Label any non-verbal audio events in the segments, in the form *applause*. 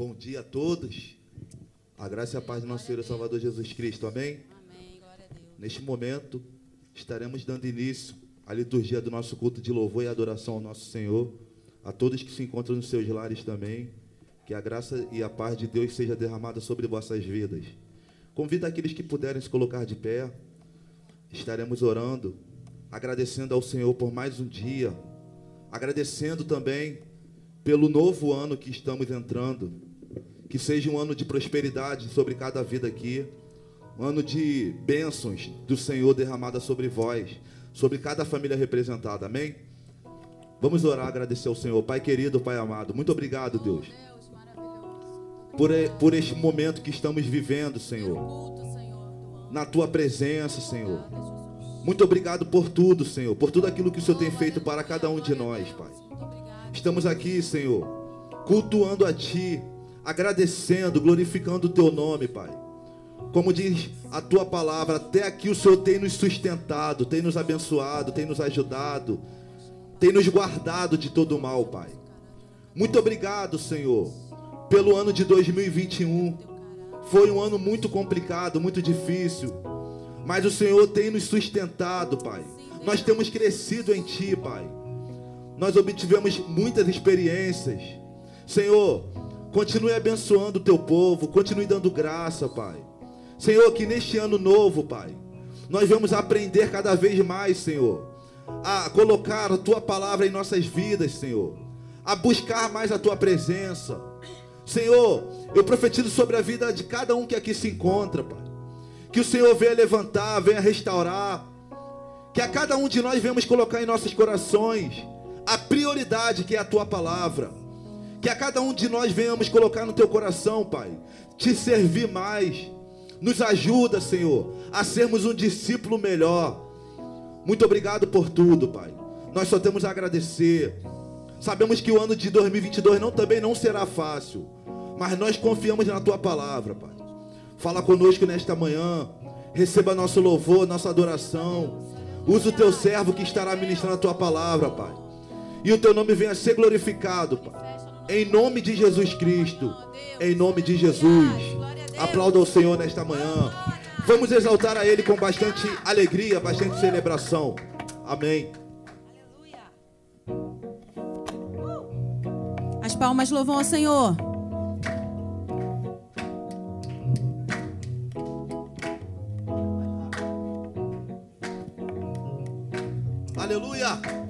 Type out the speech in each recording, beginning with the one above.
Bom dia a todos. A graça e a paz do nosso Senhor e Salvador Jesus Cristo. Amém? Amém. Glória a Deus. Neste momento, estaremos dando início à liturgia do nosso culto de louvor e adoração ao nosso Senhor. A todos que se encontram nos seus lares também. Que a graça e a paz de Deus seja derramada sobre vossas vidas. Convido aqueles que puderem se colocar de pé. Estaremos orando, agradecendo ao Senhor por mais um dia, agradecendo também pelo novo ano que estamos entrando. Que seja um ano de prosperidade sobre cada vida aqui, um ano de bênçãos do Senhor derramada sobre vós, sobre cada família representada. Amém? Vamos orar, agradecer ao Senhor. Pai querido, Pai amado, muito obrigado, Deus, por, por este momento que estamos vivendo, Senhor, na tua presença, Senhor. Muito obrigado por tudo, Senhor, por tudo aquilo que o Senhor tem feito para cada um de nós, Pai. Estamos aqui, Senhor, cultuando a Ti, agradecendo, glorificando o Teu nome, Pai. Como diz a Tua palavra, até aqui o Senhor tem nos sustentado, tem nos abençoado, tem nos ajudado, tem nos guardado de todo mal, Pai. Muito obrigado, Senhor, pelo ano de 2021. Foi um ano muito complicado, muito difícil, mas o Senhor tem nos sustentado, Pai. Nós temos crescido em Ti, Pai nós obtivemos muitas experiências. Senhor, continue abençoando o teu povo, continue dando graça, Pai. Senhor, que neste ano novo, Pai, nós vamos aprender cada vez mais, Senhor, a colocar a tua palavra em nossas vidas, Senhor, a buscar mais a tua presença. Senhor, eu profetizo sobre a vida de cada um que aqui se encontra, Pai. Que o Senhor venha levantar, venha restaurar. Que a cada um de nós venhamos colocar em nossos corações a prioridade que é a tua palavra. Que a cada um de nós venhamos colocar no teu coração, Pai, te servir mais. Nos ajuda, Senhor, a sermos um discípulo melhor. Muito obrigado por tudo, Pai. Nós só temos a agradecer. Sabemos que o ano de 2022 não, também não será fácil, mas nós confiamos na tua palavra, Pai. Fala conosco nesta manhã. Receba nosso louvor, nossa adoração. Usa o teu servo que estará ministrando a tua palavra, Pai. E o teu nome venha a ser glorificado, Pai. Em nome de Jesus Cristo. Em nome de Jesus. Aplauda o Senhor nesta manhã. Vamos exaltar a Ele com bastante alegria, bastante celebração. Amém. As palmas louvam ao Senhor. Aleluia.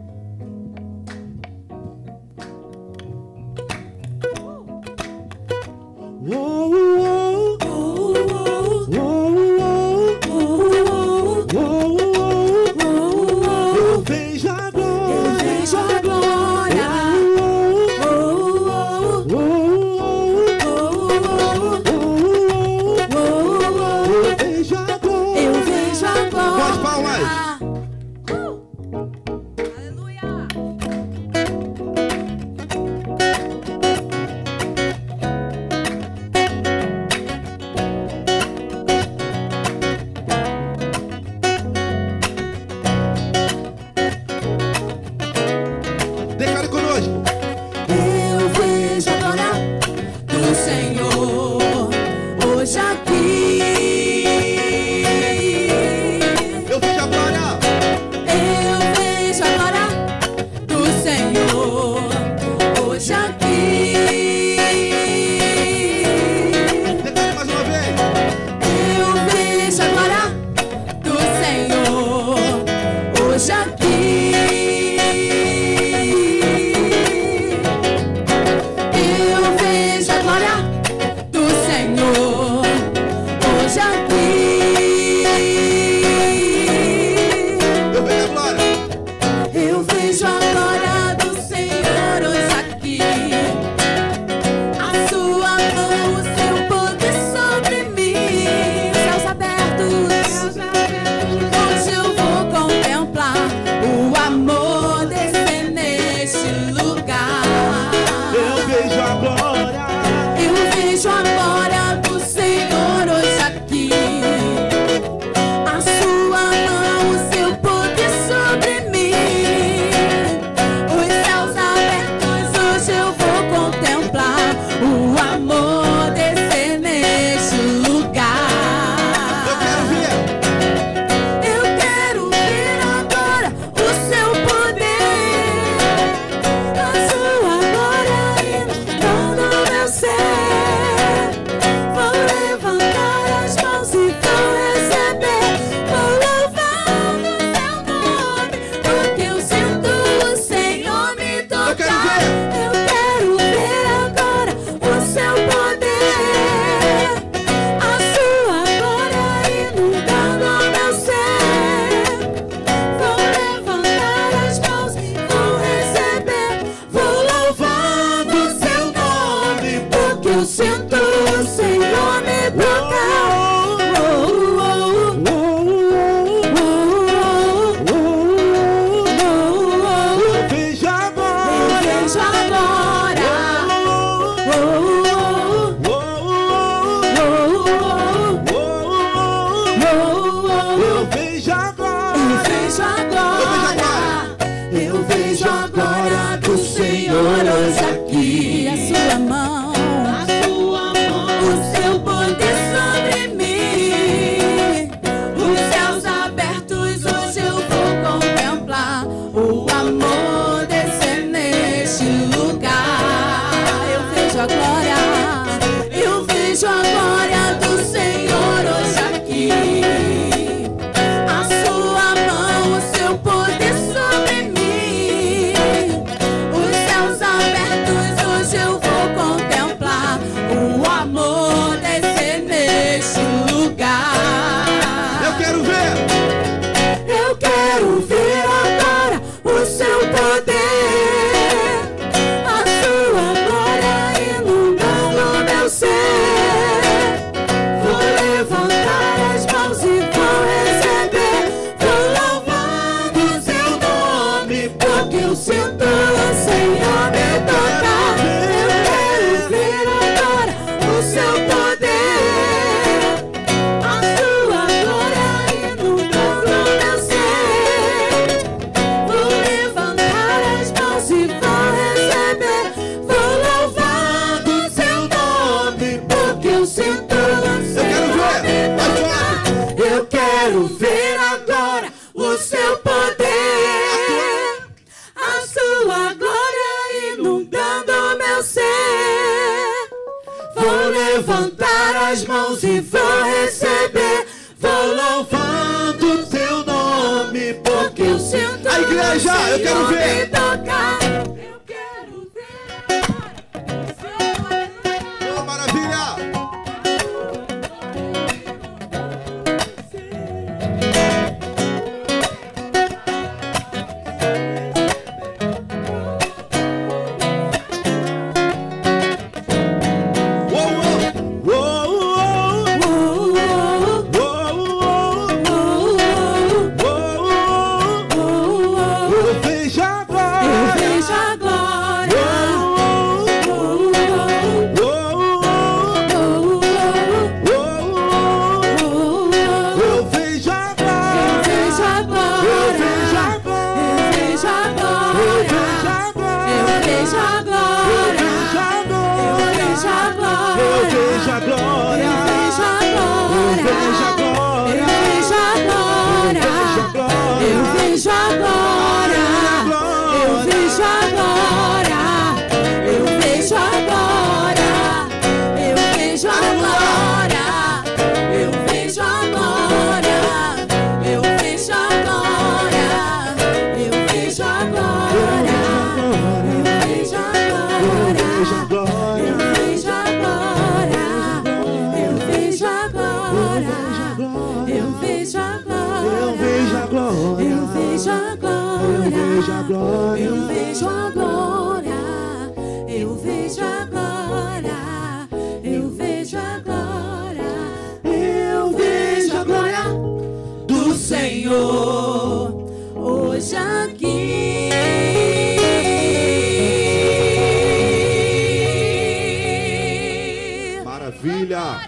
Maravilha!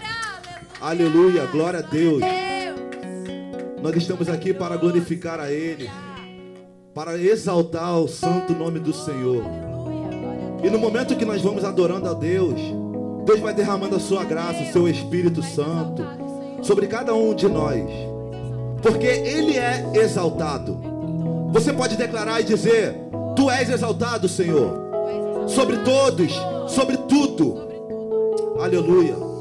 Aleluia! Glória a Deus! Nós estamos aqui para glorificar a Ele, para exaltar o santo nome do Senhor. E no momento que nós vamos adorando a Deus, Deus vai derramando a sua graça, o seu Espírito Santo, sobre cada um de nós, porque Ele é exaltado. Você pode declarar e dizer: Tu és exaltado, Senhor, sobre todos, sobre tudo Aleluia.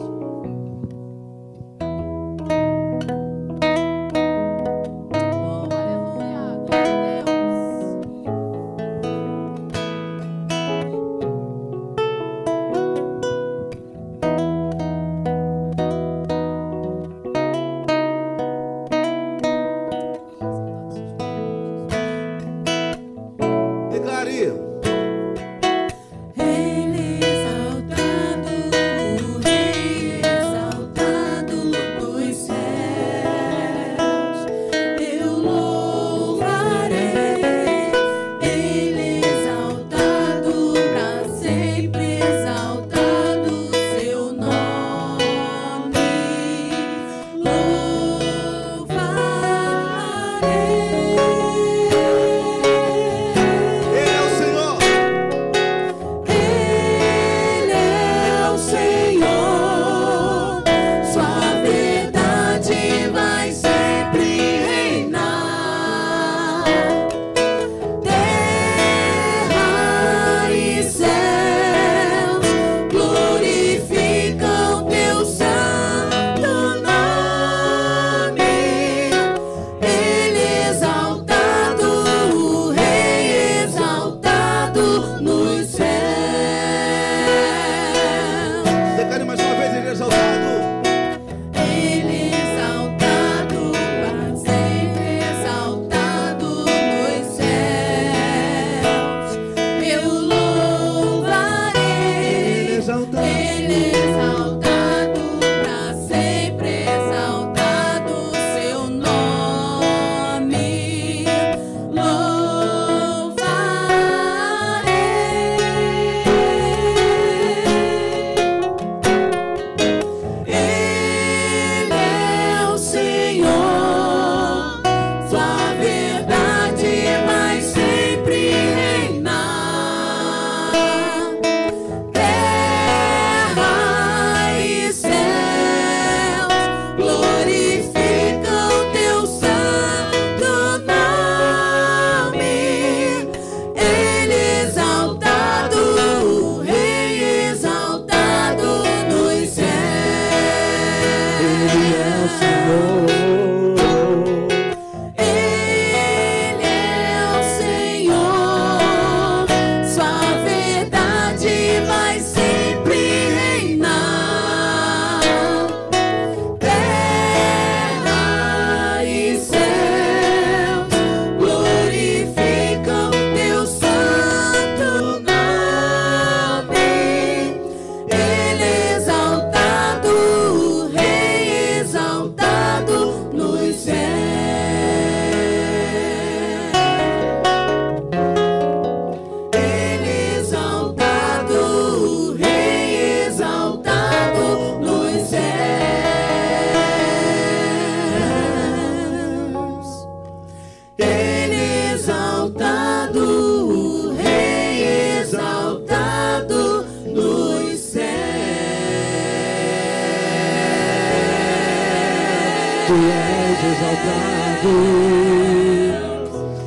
Tu és exaltado,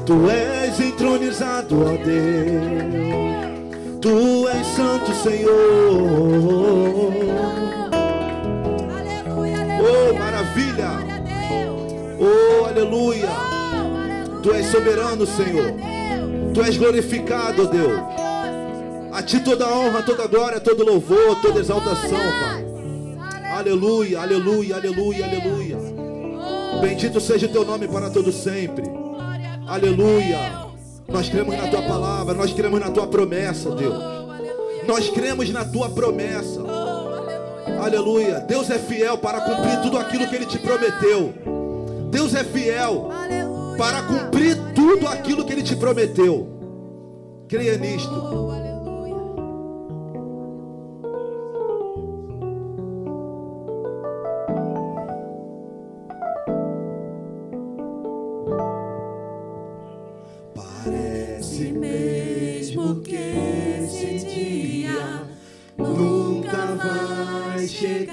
Tu és entronizado, ó Deus. Tu és santo, Senhor. Oh, maravilha. Oh, oh, aleluia. Tu és soberano, Senhor. Tu és glorificado, ó Deus. A ti toda honra, toda glória, todo louvor, toda exaltação, Pai. Aleluia, aleluia, aleluia, aleluia. Bendito seja o teu nome para todo sempre. Aleluia. Nós cremos na tua palavra, nós cremos na tua promessa, Deus. Nós cremos na tua promessa. Aleluia. Deus é fiel para cumprir tudo aquilo que ele te prometeu. Deus é fiel para cumprir tudo aquilo que ele te prometeu. Creia nisto.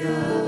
Your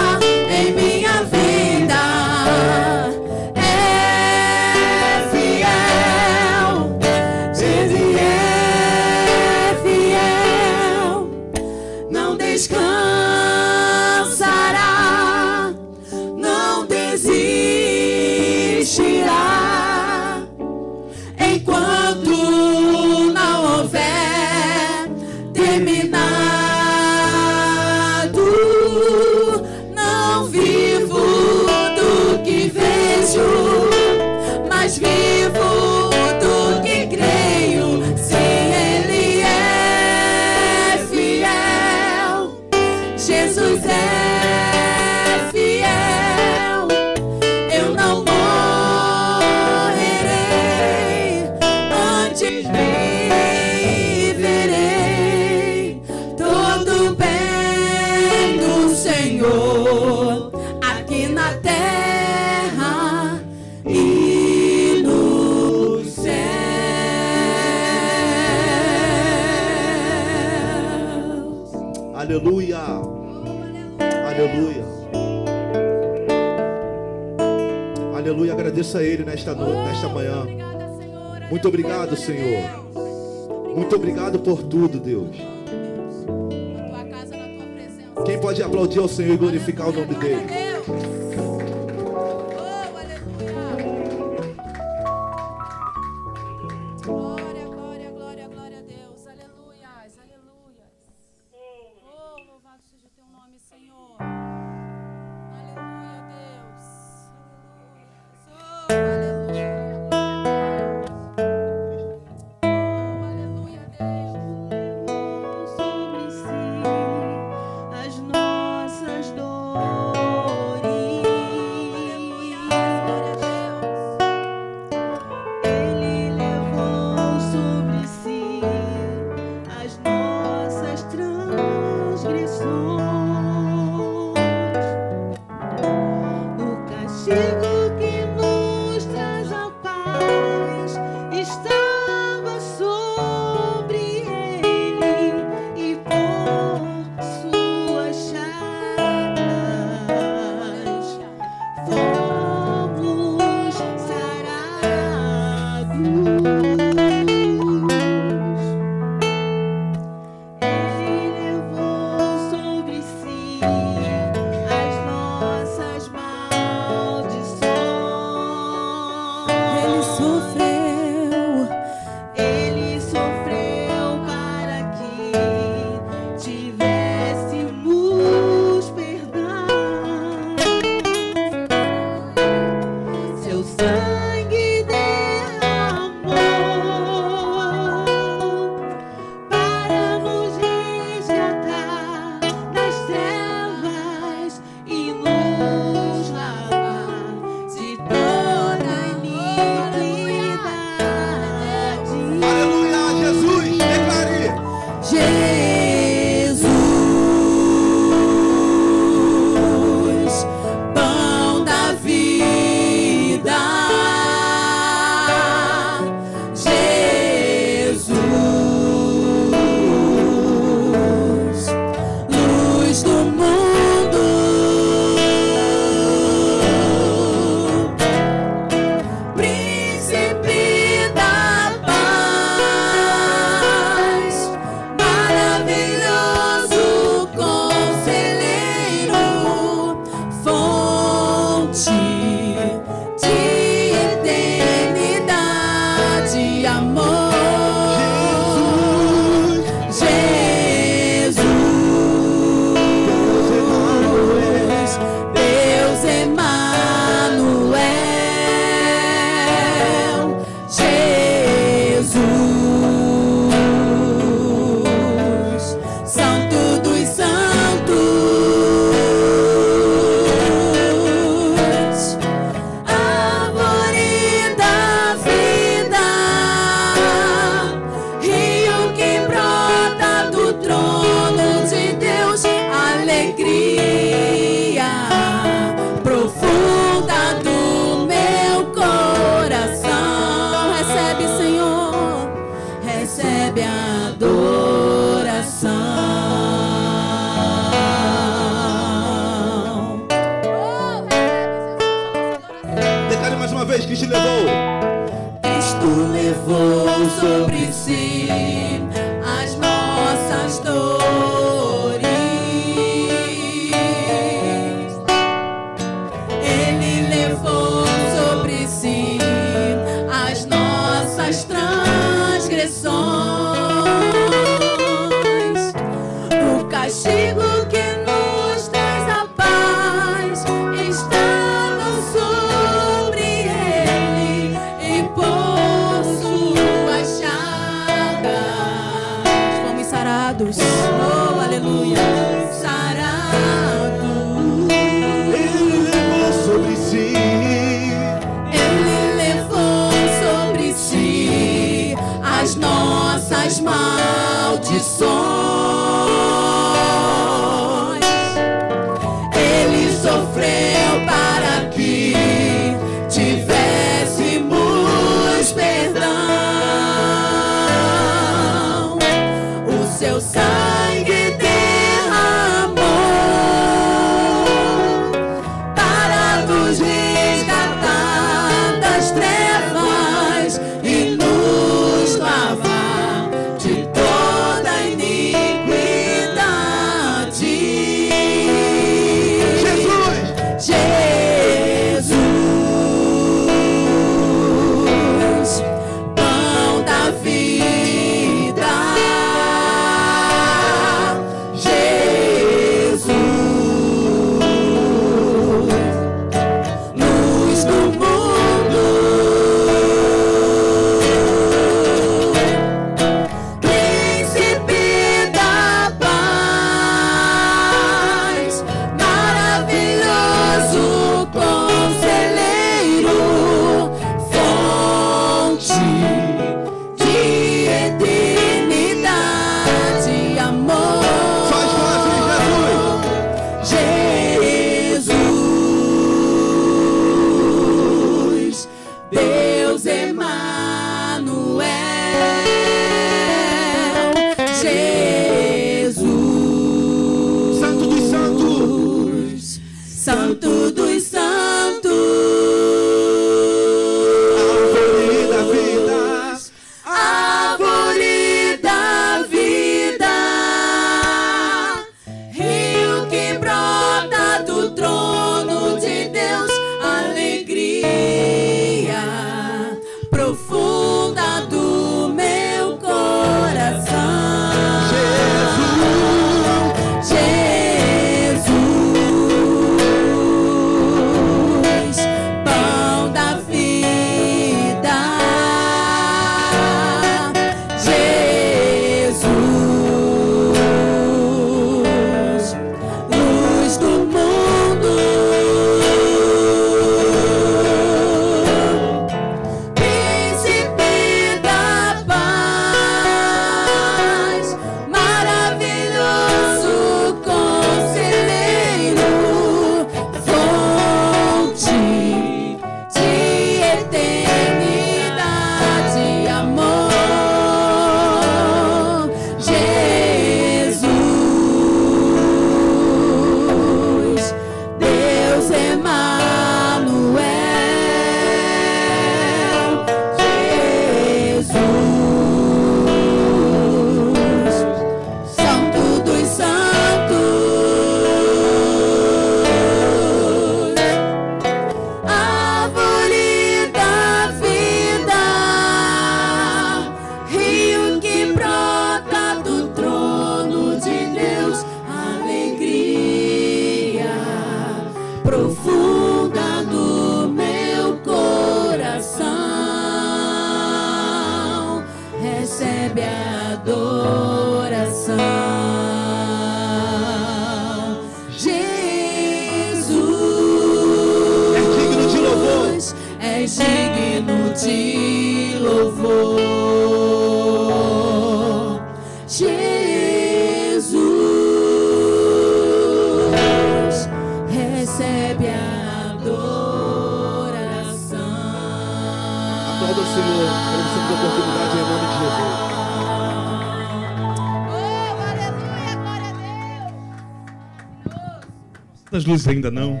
luzes ainda não.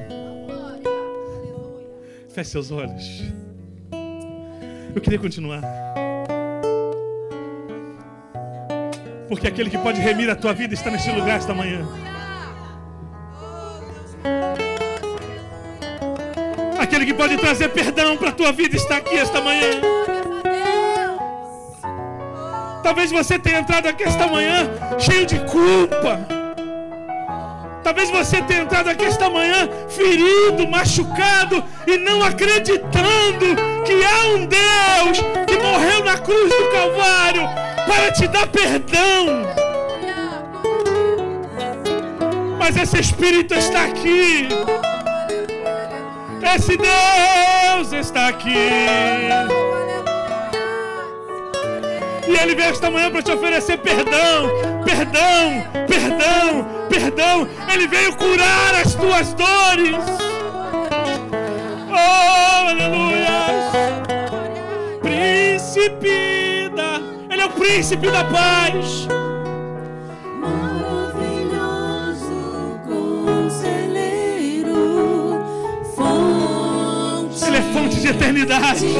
Feche seus olhos. Eu queria continuar. Porque aquele que pode remir a tua vida está neste lugar esta manhã. Aquele que pode trazer perdão para a tua vida está aqui esta manhã. Talvez você tenha entrado aqui esta manhã cheio de culpa. Talvez você tenha entrado aqui esta manhã ferido, machucado e não acreditando que há um Deus que morreu na cruz do Calvário para te dar perdão. Mas esse Espírito está aqui. Esse Deus está aqui. E Ele veio esta manhã para te oferecer perdão, perdão, perdão, perdão. Ele veio curar as tuas dores. Oh, aleluia. Príncipe da. Ele é o príncipe da paz. Maravilhoso conselheiro, fonte Ele é fonte de eternidade. de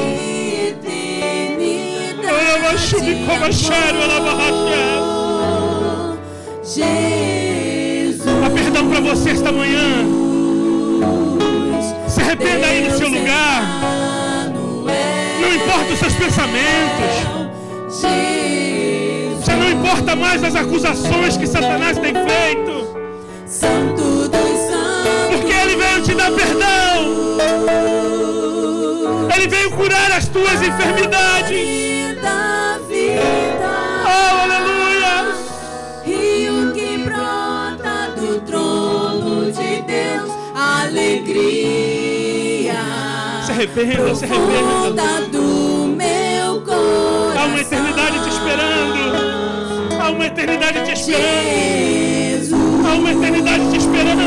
eternidade. Alabaxubicobaxário, alabarraxé. Jesus, Há perdão para você esta manhã. Se arrependa aí no seu lugar. Não importa os seus pensamentos. Já não importa mais as acusações que Satanás tem feito. Porque Ele veio te dar perdão. Ele veio curar as tuas enfermidades. Arrependa, se arrependa. profunda do meu coração. Há uma eternidade te esperando. Há uma eternidade te esperando. Há uma eternidade te esperando.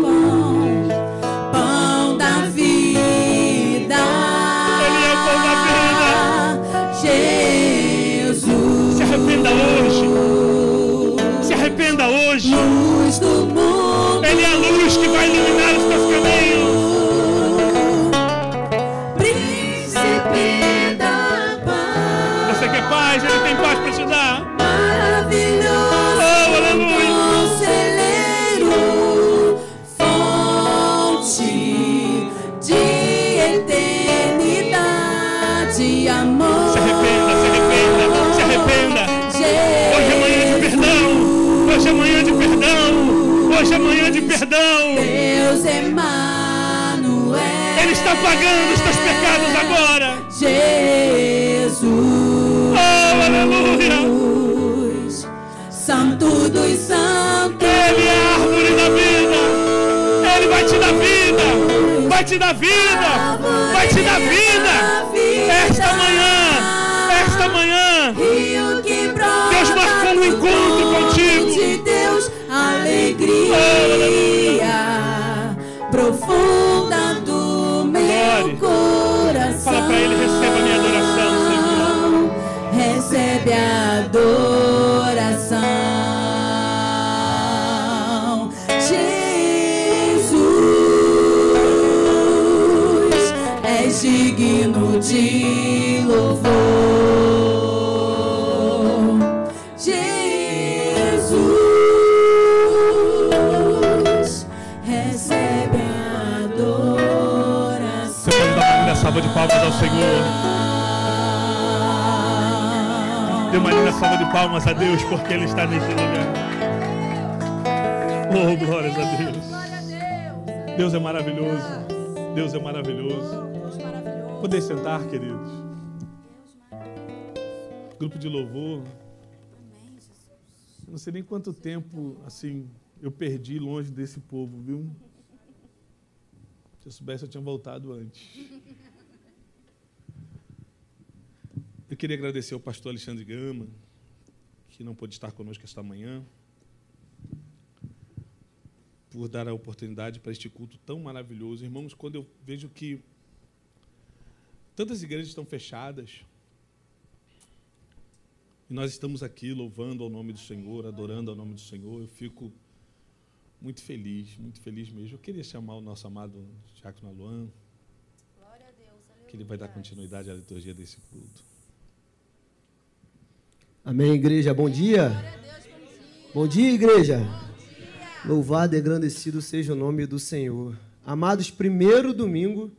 pão, pão da vida. Ele é o pão da Jesus, Se arrependa hoje. Se arrependa hoje. Hoje é manhã de perdão. Hoje é manhã de perdão. Deus Emmanuel. Ele está pagando os teus pecados agora. Jesus. Oh, aleluia. Santo dos santos. Ele é a árvore da vida. Ele vai te dar vida. Vai te dar vida. Vai te dar vida. Esta manhã, alegria profunda palmas ao Senhor. Dê uma linda salva de palmas a Deus, porque Ele está nesse lugar. Oh, glórias a Deus. Deus é maravilhoso. Deus é maravilhoso. Poder sentar, queridos. Grupo de louvor. Eu não sei nem quanto tempo, assim, eu perdi longe desse povo, viu? Se eu soubesse, eu tinha voltado antes. Eu queria agradecer ao pastor Alexandre Gama, que não pôde estar conosco esta manhã, por dar a oportunidade para este culto tão maravilhoso. Irmãos, quando eu vejo que tantas igrejas estão fechadas, e nós estamos aqui louvando ao nome do Senhor, adorando ao nome do Senhor, eu fico muito feliz, muito feliz mesmo. Eu queria chamar o nosso amado Diácono Aluan, que ele vai dar continuidade à liturgia desse culto. Amém, igreja. Bom dia. Bom dia, igreja. Louvado e engrandecido seja o nome do Senhor. Amados, primeiro domingo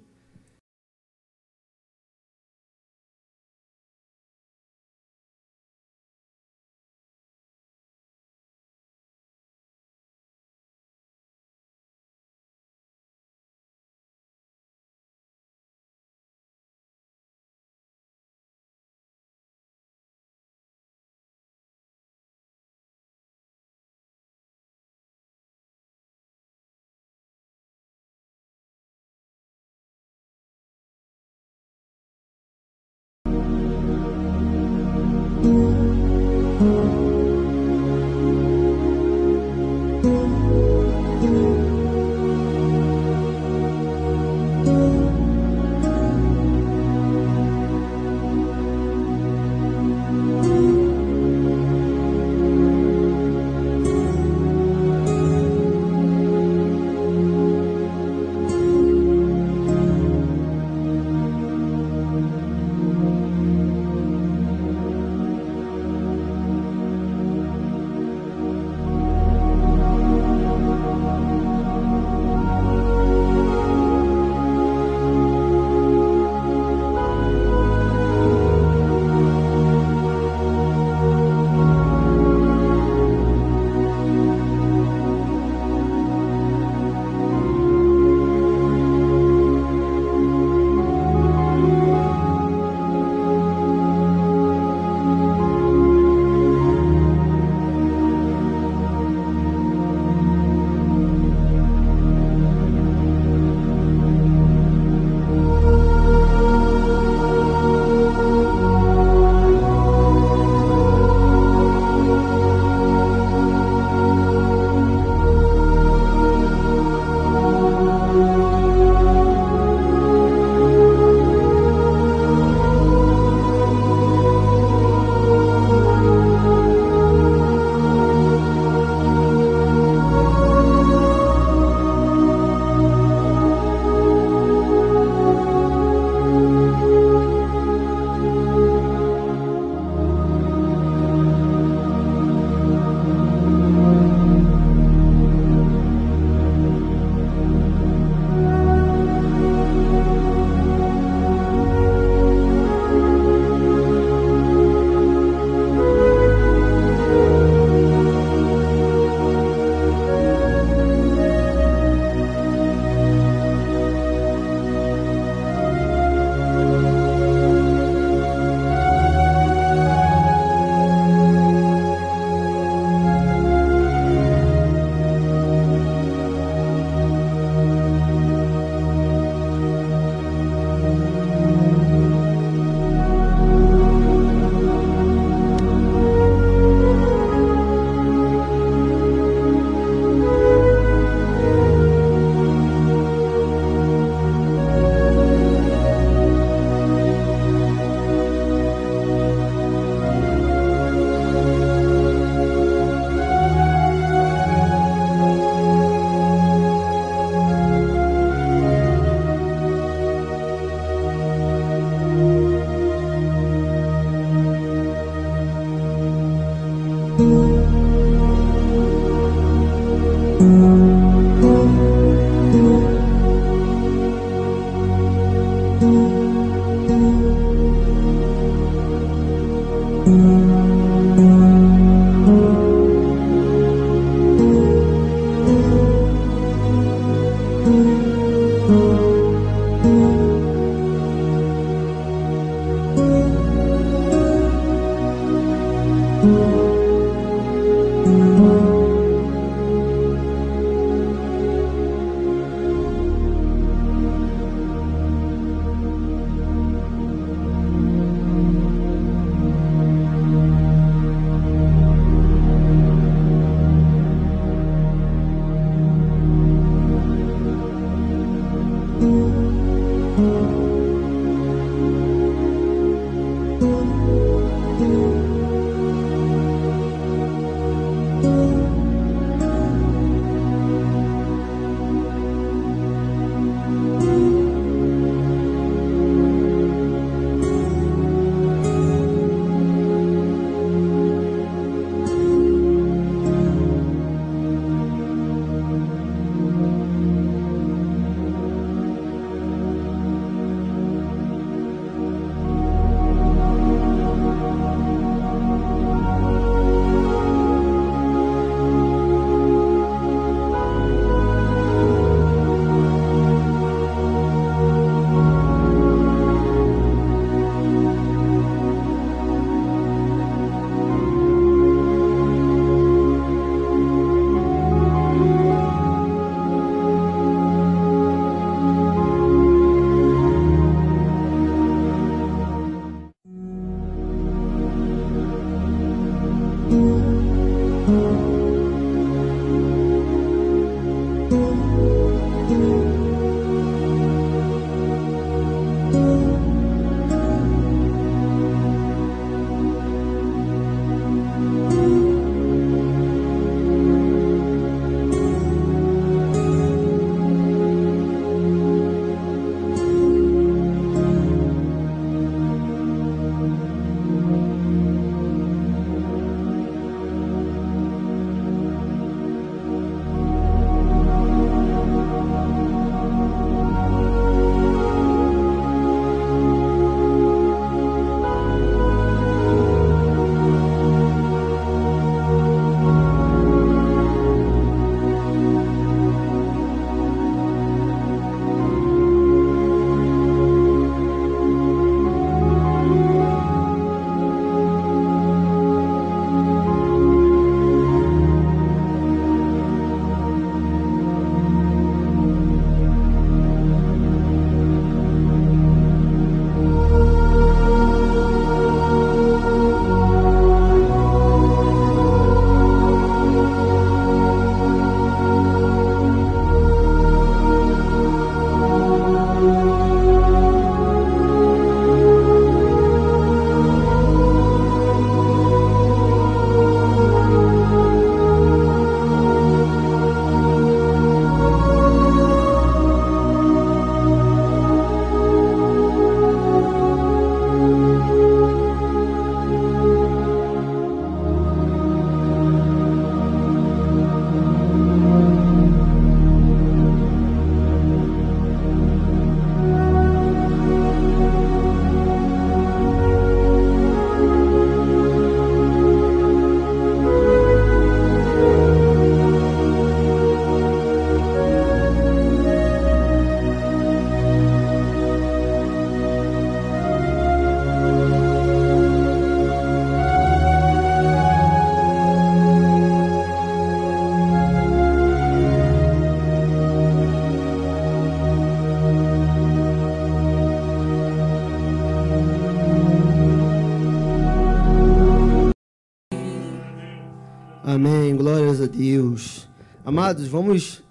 Deus. Amados, vamos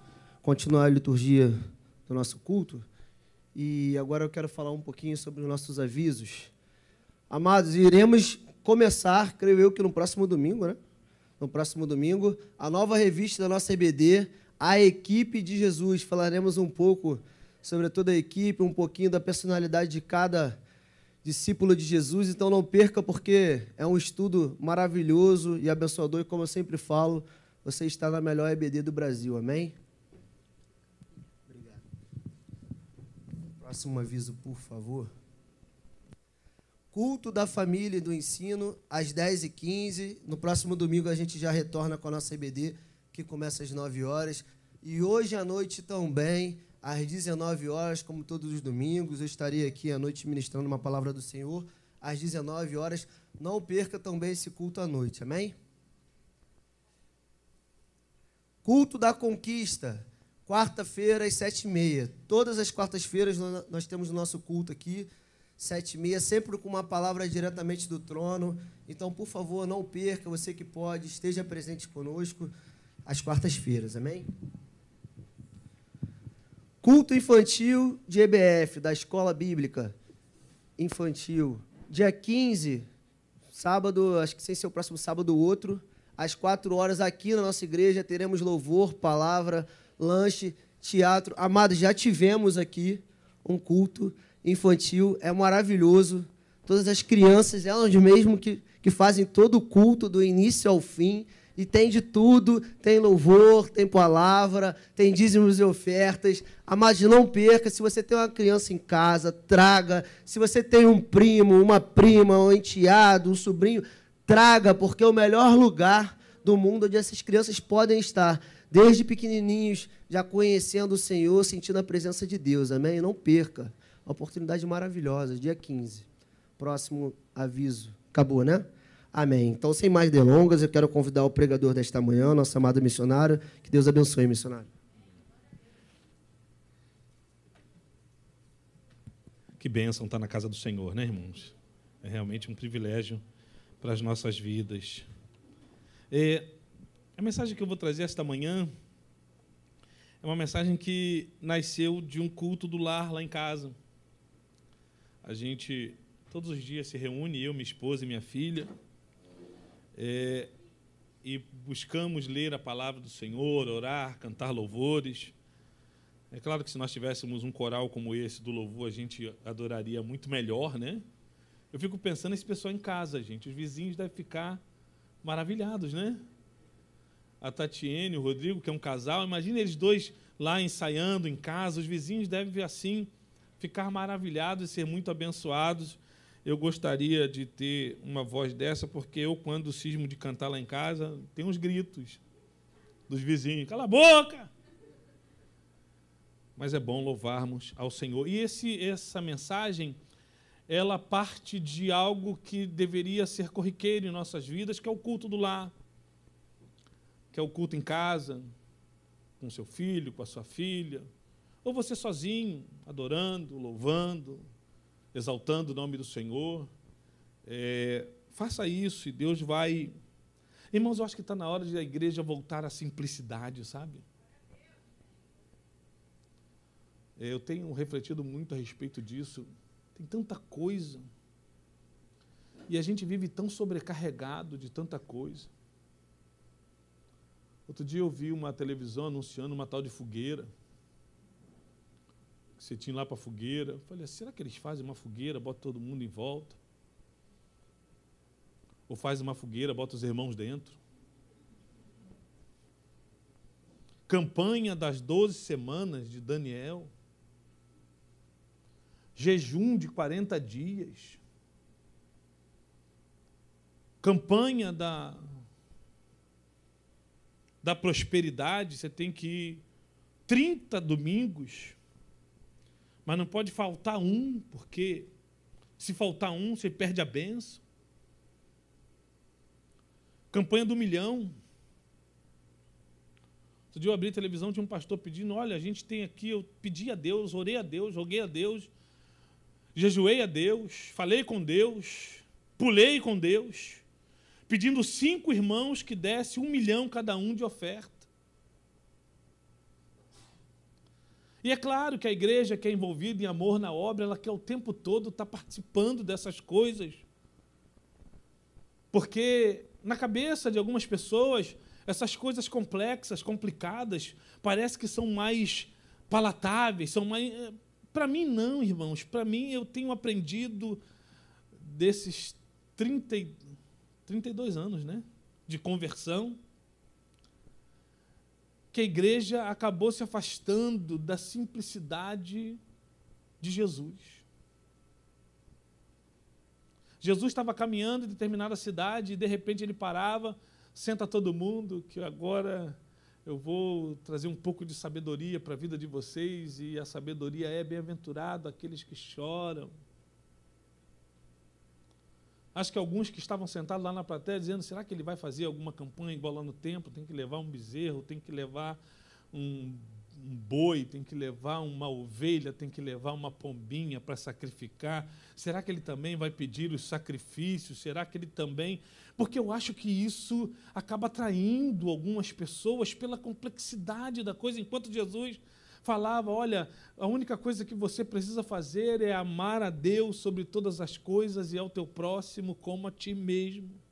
continuar a liturgia do nosso culto. E agora eu quero falar um pouquinho sobre os nossos avisos. Amados, iremos começar, creio eu que no próximo domingo, né? No próximo domingo, a nova revista da nossa EBD, A Equipe de Jesus. Falaremos um pouco sobre toda a equipe, um pouquinho da personalidade de cada discípulo de Jesus. Então não perca, porque é um estudo maravilhoso e abençoador. E como eu sempre falo, você está na melhor EBD do Brasil. Amém? Obrigado. Próximo aviso, por favor. Culto da família e do ensino, às 10h15. No próximo domingo a gente já retorna com a nossa IBD, que começa às 9 horas. E hoje à noite também, às 19 horas, como todos os domingos, eu estarei aqui à noite ministrando uma palavra do Senhor, às 19 horas. Não perca também esse culto à noite, amém? Culto da Conquista, quarta-feira às sete e meia. Todas as quartas-feiras nó- nós temos o nosso culto aqui, sete e meia, sempre com uma palavra diretamente do trono. Então, por favor, não perca, você que pode, esteja presente conosco às quartas-feiras, amém? Culto infantil de EBF, da Escola Bíblica Infantil, dia 15, sábado, acho que sem ser o próximo sábado, outro, às quatro horas, aqui na nossa igreja, teremos louvor, palavra, lanche, teatro. Amados, já tivemos aqui um culto infantil, é maravilhoso. Todas as crianças, elas mesmo que, que fazem todo o culto, do início ao fim. E tem de tudo, tem louvor, tem palavra, tem dízimos e ofertas. Amados, não perca. Se você tem uma criança em casa, traga. Se você tem um primo, uma prima, um enteado, um sobrinho, traga, porque é o melhor lugar do mundo onde essas crianças podem estar, desde pequenininhos, já conhecendo o Senhor, sentindo a presença de Deus. Amém? Não perca. Uma oportunidade maravilhosa, dia 15. Próximo aviso. Acabou, né? Amém. Então, sem mais delongas, eu quero convidar o pregador desta manhã, nosso amado missionário. Que Deus abençoe, missionário. Que bênção estar na casa do Senhor, né, irmãos? É realmente um privilégio para as nossas vidas. É, a mensagem que eu vou trazer esta manhã é uma mensagem que nasceu de um culto do lar lá em casa. A gente todos os dias se reúne, eu, minha esposa e minha filha, é, e buscamos ler a palavra do Senhor, orar, cantar louvores. É claro que se nós tivéssemos um coral como esse do louvor, a gente adoraria muito melhor, né? Eu fico pensando nesse pessoal em casa, gente. Os vizinhos devem ficar maravilhados, né? A Tatiane o Rodrigo, que é um casal, imagina eles dois lá ensaiando em casa. Os vizinhos devem assim, ficar maravilhados e ser muito abençoados. Eu gostaria de ter uma voz dessa, porque eu, quando cismo de cantar lá em casa, tem uns gritos dos vizinhos: cala a boca! mas é bom louvarmos ao Senhor. E esse, essa mensagem, ela parte de algo que deveria ser corriqueiro em nossas vidas, que é o culto do lar, que é o culto em casa, com seu filho, com a sua filha, ou você sozinho, adorando, louvando, exaltando o nome do Senhor. É, faça isso e Deus vai. Irmãos, eu acho que está na hora de a igreja voltar à simplicidade, sabe? Eu tenho refletido muito a respeito disso. Tem tanta coisa. E a gente vive tão sobrecarregado de tanta coisa. Outro dia eu vi uma televisão anunciando uma tal de fogueira. Você tinha lá para fogueira. Eu falei, será que eles fazem uma fogueira, bota todo mundo em volta? Ou faz uma fogueira, bota os irmãos dentro? Campanha das 12 semanas de Daniel jejum de 40 dias, campanha da, da prosperidade, você tem que ir 30 domingos, mas não pode faltar um, porque se faltar um, você perde a benção. Campanha do milhão. Outro dia eu abri a televisão, tinha um pastor pedindo, olha, a gente tem aqui, eu pedi a Deus, orei a Deus, joguei a Deus, jejuei a Deus, falei com Deus, pulei com Deus, pedindo cinco irmãos que desse um milhão cada um de oferta. E é claro que a igreja que é envolvida em amor na obra, ela quer o tempo todo estar participando dessas coisas. Porque na cabeça de algumas pessoas, essas coisas complexas, complicadas, parece que são mais palatáveis, são mais para mim, não, irmãos. Para mim, eu tenho aprendido desses 30, 32 anos né, de conversão, que a igreja acabou se afastando da simplicidade de Jesus. Jesus estava caminhando em determinada cidade e de repente ele parava, senta todo mundo, que agora eu vou trazer um pouco de sabedoria para a vida de vocês e a sabedoria é bem-aventurado aqueles que choram. Acho que alguns que estavam sentados lá na plateia dizendo: será que ele vai fazer alguma campanha igual lá no tempo? Tem que levar um bezerro, tem que levar um um boi, tem que levar uma ovelha, tem que levar uma pombinha para sacrificar? Será que ele também vai pedir os sacrifícios? Será que ele também. Porque eu acho que isso acaba atraindo algumas pessoas pela complexidade da coisa, enquanto Jesus falava: olha, a única coisa que você precisa fazer é amar a Deus sobre todas as coisas e ao teu próximo como a ti mesmo.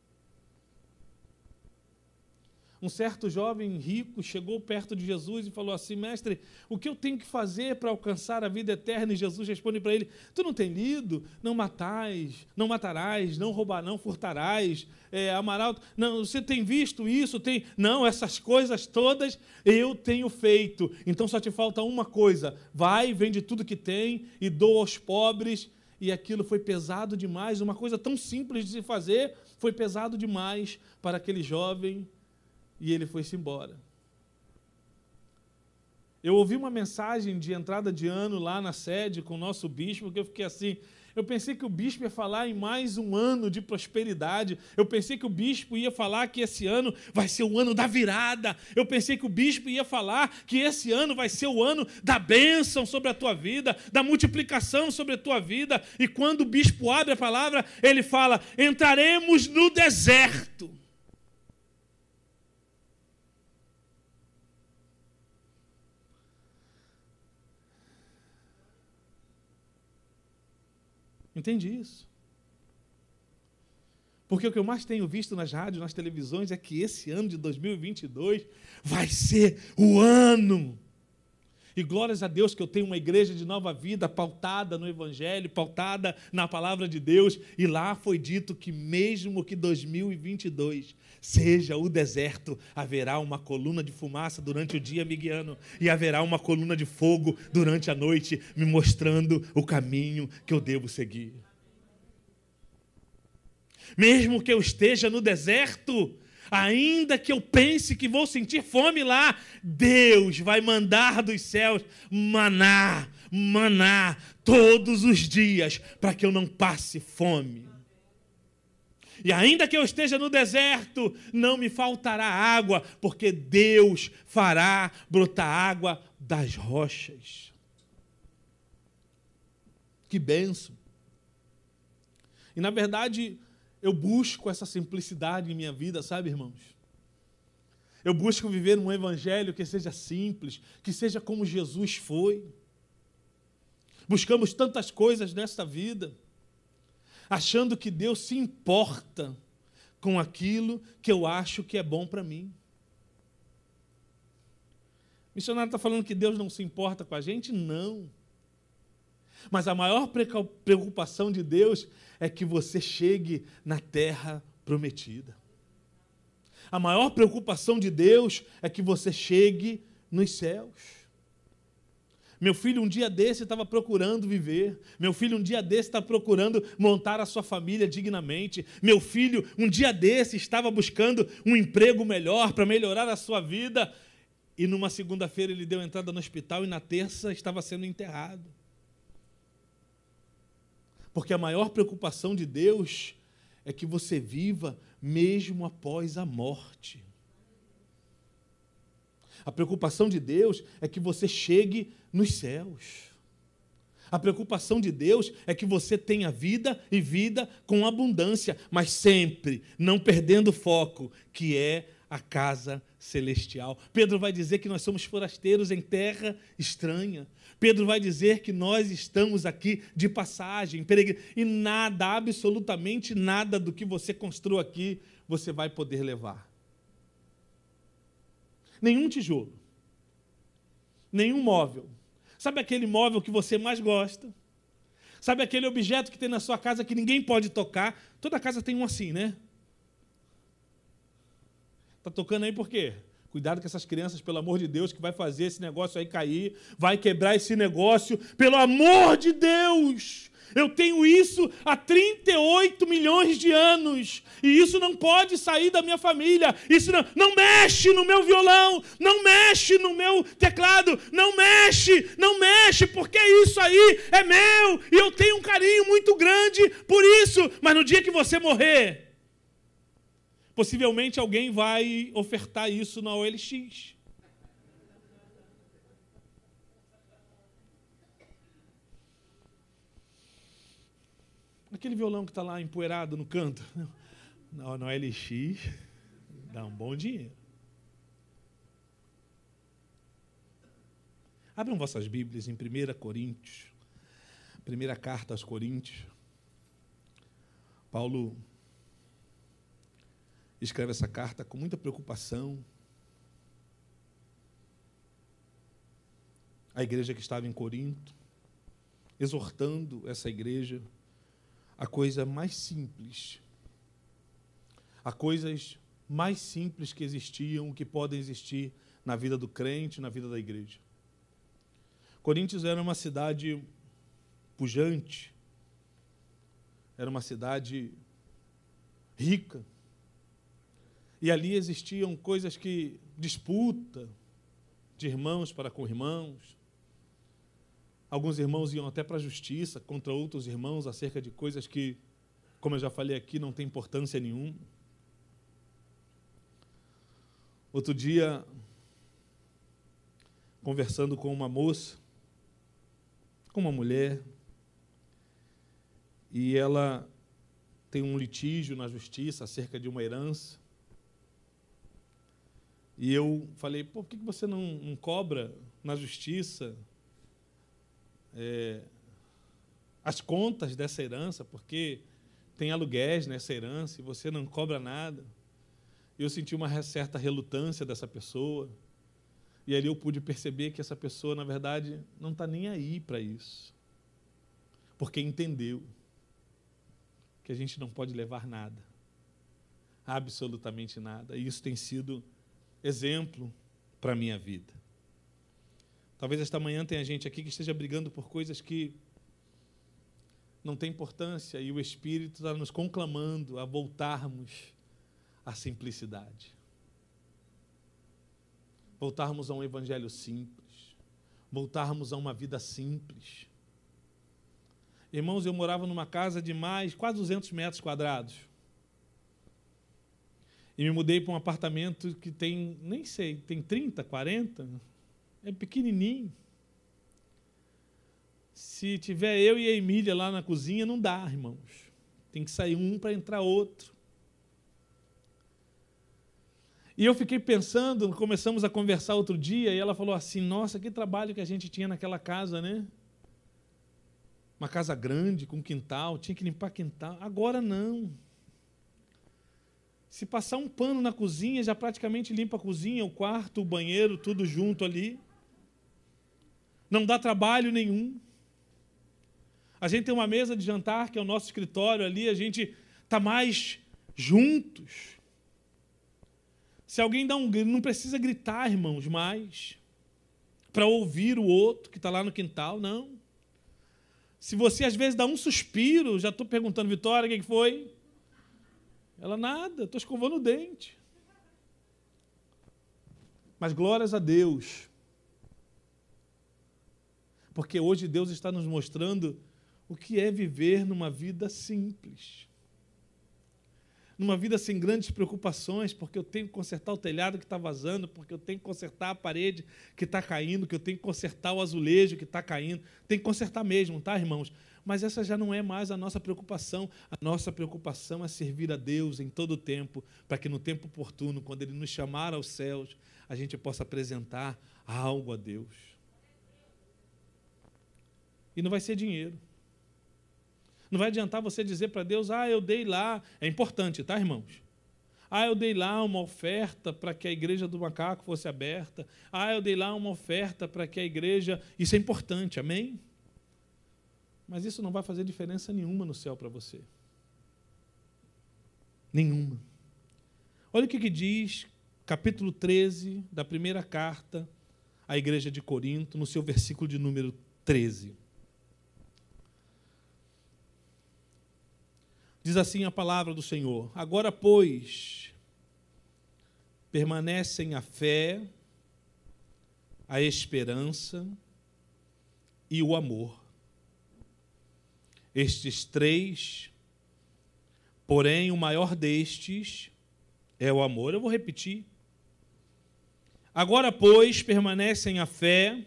Um certo jovem rico chegou perto de Jesus e falou assim: Mestre, o que eu tenho que fazer para alcançar a vida eterna? E Jesus responde para ele: Tu não tem lido? Não matais, não matarás, não roubar, não furtarás, é, amarás. Não, você tem visto isso? Tem? Não, essas coisas todas eu tenho feito. Então só te falta uma coisa: vai, vende tudo que tem e doa aos pobres. E aquilo foi pesado demais, uma coisa tão simples de se fazer, foi pesado demais para aquele jovem e ele foi-se embora. Eu ouvi uma mensagem de entrada de ano lá na sede com o nosso bispo, que eu fiquei assim. Eu pensei que o bispo ia falar em mais um ano de prosperidade. Eu pensei que o bispo ia falar que esse ano vai ser o ano da virada. Eu pensei que o bispo ia falar que esse ano vai ser o ano da bênção sobre a tua vida, da multiplicação sobre a tua vida. E quando o bispo abre a palavra, ele fala: entraremos no deserto. Entende isso? Porque o que eu mais tenho visto nas rádios, nas televisões, é que esse ano de 2022 vai ser o ano. E glórias a Deus que eu tenho uma igreja de nova vida pautada no Evangelho, pautada na palavra de Deus. E lá foi dito que, mesmo que 2022 seja o deserto, haverá uma coluna de fumaça durante o dia me guiando, e haverá uma coluna de fogo durante a noite, me mostrando o caminho que eu devo seguir. Mesmo que eu esteja no deserto, ainda que eu pense que vou sentir fome lá, Deus vai mandar dos céus maná, maná, todos os dias, para que eu não passe fome. E ainda que eu esteja no deserto, não me faltará água, porque Deus fará brotar água das rochas. Que benção. E na verdade, eu busco essa simplicidade em minha vida, sabe, irmãos? Eu busco viver um evangelho que seja simples, que seja como Jesus foi. Buscamos tantas coisas nesta vida achando que Deus se importa com aquilo que eu acho que é bom para mim. O missionário está falando que Deus não se importa com a gente? Não. Mas a maior preocupação de Deus é que você chegue na terra prometida. A maior preocupação de Deus é que você chegue nos céus. Meu filho, um dia desse, estava procurando viver. Meu filho, um dia desse, está procurando montar a sua família dignamente. Meu filho, um dia desse, estava buscando um emprego melhor para melhorar a sua vida. E numa segunda-feira ele deu entrada no hospital e na terça estava sendo enterrado. Porque a maior preocupação de Deus é que você viva mesmo após a morte. A preocupação de Deus é que você chegue nos céus. A preocupação de Deus é que você tenha vida e vida com abundância, mas sempre não perdendo o foco, que é a casa celestial. Pedro vai dizer que nós somos forasteiros em terra estranha. Pedro vai dizer que nós estamos aqui de passagem, peregrino, e nada, absolutamente nada do que você construiu aqui, você vai poder levar nenhum tijolo, nenhum móvel. Sabe aquele móvel que você mais gosta? Sabe aquele objeto que tem na sua casa que ninguém pode tocar? Toda casa tem um assim, né? Tá tocando aí por quê? Cuidado com essas crianças, pelo amor de Deus, que vai fazer esse negócio aí cair, vai quebrar esse negócio, pelo amor de Deus. Eu tenho isso há 38 milhões de anos. E isso não pode sair da minha família. Isso não, não mexe no meu violão, não mexe no meu teclado, não mexe, não mexe, porque isso aí é meu. E eu tenho um carinho muito grande por isso. Mas no dia que você morrer, possivelmente alguém vai ofertar isso na OLX. Aquele violão que está lá empoeirado no canto. Na, na OLX, dá um bom dinheiro. Abram vossas Bíblias em 1 Coríntios, primeira carta aos Coríntios. Paulo escreve essa carta com muita preocupação. A igreja que estava em Corinto, exortando essa igreja a coisa mais simples, a coisas mais simples que existiam, que podem existir na vida do crente, na vida da igreja. Coríntios era uma cidade pujante, era uma cidade rica. E ali existiam coisas que disputa de irmãos para com irmãos, Alguns irmãos iam até para a justiça contra outros irmãos acerca de coisas que, como eu já falei aqui, não tem importância nenhuma. Outro dia, conversando com uma moça, com uma mulher, e ela tem um litígio na justiça acerca de uma herança. E eu falei, por que você não, não cobra na justiça é, as contas dessa herança, porque tem aluguéis nessa herança e você não cobra nada. Eu senti uma certa relutância dessa pessoa. E ali eu pude perceber que essa pessoa, na verdade, não está nem aí para isso. Porque entendeu que a gente não pode levar nada. Absolutamente nada. E isso tem sido exemplo para a minha vida. Talvez esta manhã tenha gente aqui que esteja brigando por coisas que não têm importância e o Espírito está nos conclamando a voltarmos à simplicidade. Voltarmos a um evangelho simples. Voltarmos a uma vida simples. Irmãos, eu morava numa casa de mais, quase 200 metros quadrados. E me mudei para um apartamento que tem, nem sei, tem 30, 40, é pequenininho. Se tiver eu e a Emília lá na cozinha, não dá, irmãos. Tem que sair um para entrar outro. E eu fiquei pensando, começamos a conversar outro dia, e ela falou assim: Nossa, que trabalho que a gente tinha naquela casa, né? Uma casa grande, com quintal, tinha que limpar quintal. Agora não. Se passar um pano na cozinha, já praticamente limpa a cozinha, o quarto, o banheiro, tudo junto ali não dá trabalho nenhum. A gente tem uma mesa de jantar, que é o nosso escritório ali, a gente está mais juntos. Se alguém dá um grito, não precisa gritar, irmãos, mais, para ouvir o outro que está lá no quintal, não. Se você às vezes dá um suspiro, já estou perguntando, Vitória, o que foi? Ela, nada, estou escovando o dente. Mas glórias a Deus, porque hoje Deus está nos mostrando o que é viver numa vida simples. Numa vida sem grandes preocupações, porque eu tenho que consertar o telhado que está vazando, porque eu tenho que consertar a parede que está caindo, que eu tenho que consertar o azulejo que está caindo. Tem que consertar mesmo, tá, irmãos? Mas essa já não é mais a nossa preocupação. A nossa preocupação é servir a Deus em todo o tempo, para que no tempo oportuno, quando Ele nos chamar aos céus, a gente possa apresentar algo a Deus. E não vai ser dinheiro. Não vai adiantar você dizer para Deus, ah, eu dei lá. É importante, tá, irmãos? Ah, eu dei lá uma oferta para que a igreja do macaco fosse aberta. Ah, eu dei lá uma oferta para que a igreja. Isso é importante, amém? Mas isso não vai fazer diferença nenhuma no céu para você. Nenhuma. Olha o que, que diz capítulo 13 da primeira carta à igreja de Corinto, no seu versículo de número 13. Diz assim a palavra do Senhor: Agora, pois, permanecem a fé, a esperança e o amor. Estes três, porém, o maior destes é o amor. Eu vou repetir. Agora, pois, permanecem a fé,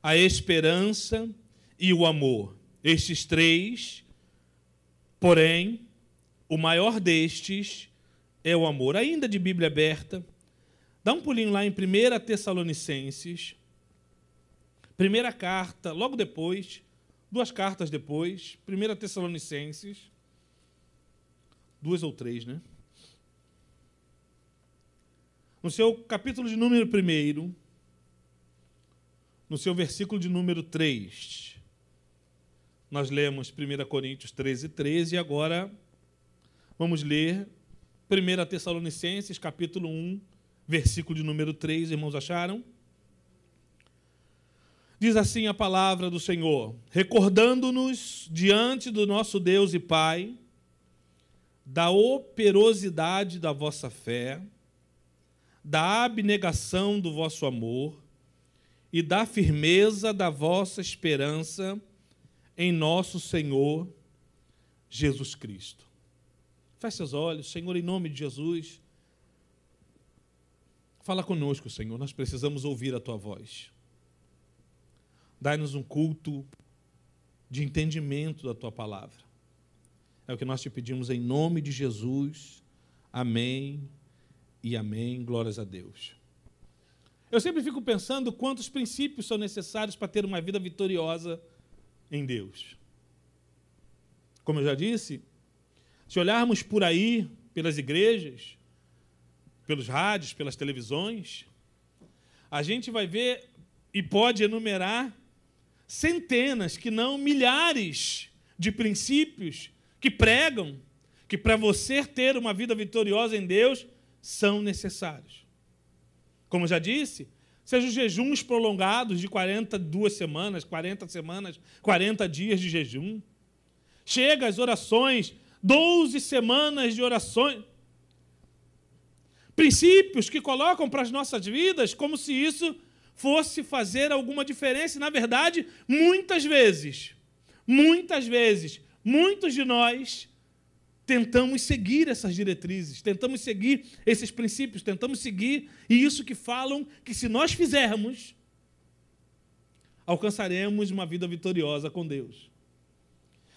a esperança e o amor. Estes três, porém, o maior destes é o amor. Ainda de Bíblia aberta, dá um pulinho lá em 1 Tessalonicenses, primeira carta, logo depois, duas cartas depois, 1 Tessalonicenses, duas ou três, né? No seu capítulo de número 1, no seu versículo de número 3, nós lemos 1 Coríntios 13, 13 e agora vamos ler 1 Tessalonicenses, capítulo 1, versículo de número 3, irmãos acharam? Diz assim a palavra do Senhor: recordando-nos diante do nosso Deus e Pai da operosidade da vossa fé, da abnegação do vosso amor e da firmeza da vossa esperança em nosso Senhor Jesus Cristo. Feche seus olhos, Senhor, em nome de Jesus. Fala conosco, Senhor, nós precisamos ouvir a tua voz. Dai-nos um culto de entendimento da tua palavra. É o que nós te pedimos em nome de Jesus. Amém e amém. Glórias a Deus. Eu sempre fico pensando quantos princípios são necessários para ter uma vida vitoriosa em Deus. Como eu já disse, se olharmos por aí, pelas igrejas, pelos rádios, pelas televisões, a gente vai ver e pode enumerar centenas, que não milhares, de princípios que pregam que para você ter uma vida vitoriosa em Deus, são necessários. Como já disse, sejam jejuns prolongados de 42 semanas, 40 semanas, 40 dias de jejum. Chega as orações, 12 semanas de orações. Princípios que colocam para as nossas vidas como se isso fosse fazer alguma diferença. E, na verdade, muitas vezes, muitas vezes, muitos de nós tentamos seguir essas diretrizes, tentamos seguir esses princípios, tentamos seguir isso que falam que se nós fizermos, alcançaremos uma vida vitoriosa com Deus.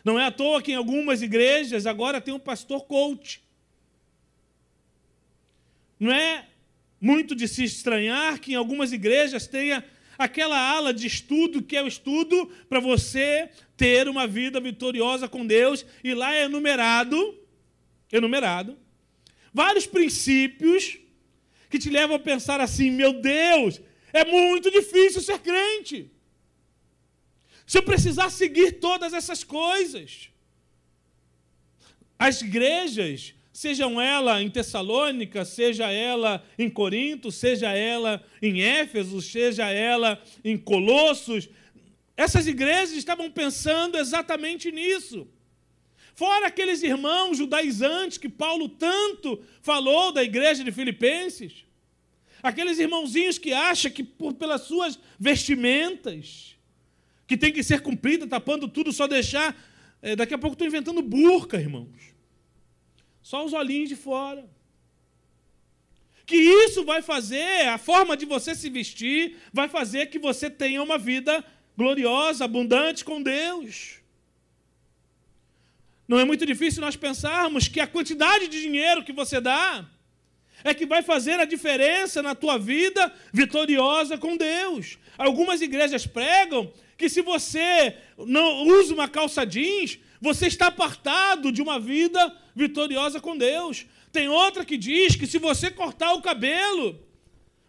Não é à toa que em algumas igrejas agora tem um pastor coach. Não é muito de se estranhar que em algumas igrejas tenha aquela ala de estudo que é o estudo para você ter uma vida vitoriosa com Deus, e lá é enumerado enumerado, vários princípios que te levam a pensar assim: meu Deus, é muito difícil ser crente. Se eu precisar seguir todas essas coisas, as igrejas, sejam ela em Tessalônica, seja ela em Corinto, seja ela em Éfeso, seja ela em Colossos, essas igrejas estavam pensando exatamente nisso. Fora aqueles irmãos judaizantes que Paulo tanto falou da igreja de Filipenses. Aqueles irmãozinhos que acham que por, pelas suas vestimentas, que tem que ser cumprida, tapando tudo, só deixar. É, daqui a pouco estou inventando burca, irmãos. Só os olhinhos de fora. Que isso vai fazer, a forma de você se vestir, vai fazer que você tenha uma vida gloriosa, abundante com Deus. Não é muito difícil nós pensarmos que a quantidade de dinheiro que você dá é que vai fazer a diferença na tua vida vitoriosa com Deus. Algumas igrejas pregam que se você não usa uma calça jeans, você está apartado de uma vida vitoriosa com Deus. Tem outra que diz que se você cortar o cabelo,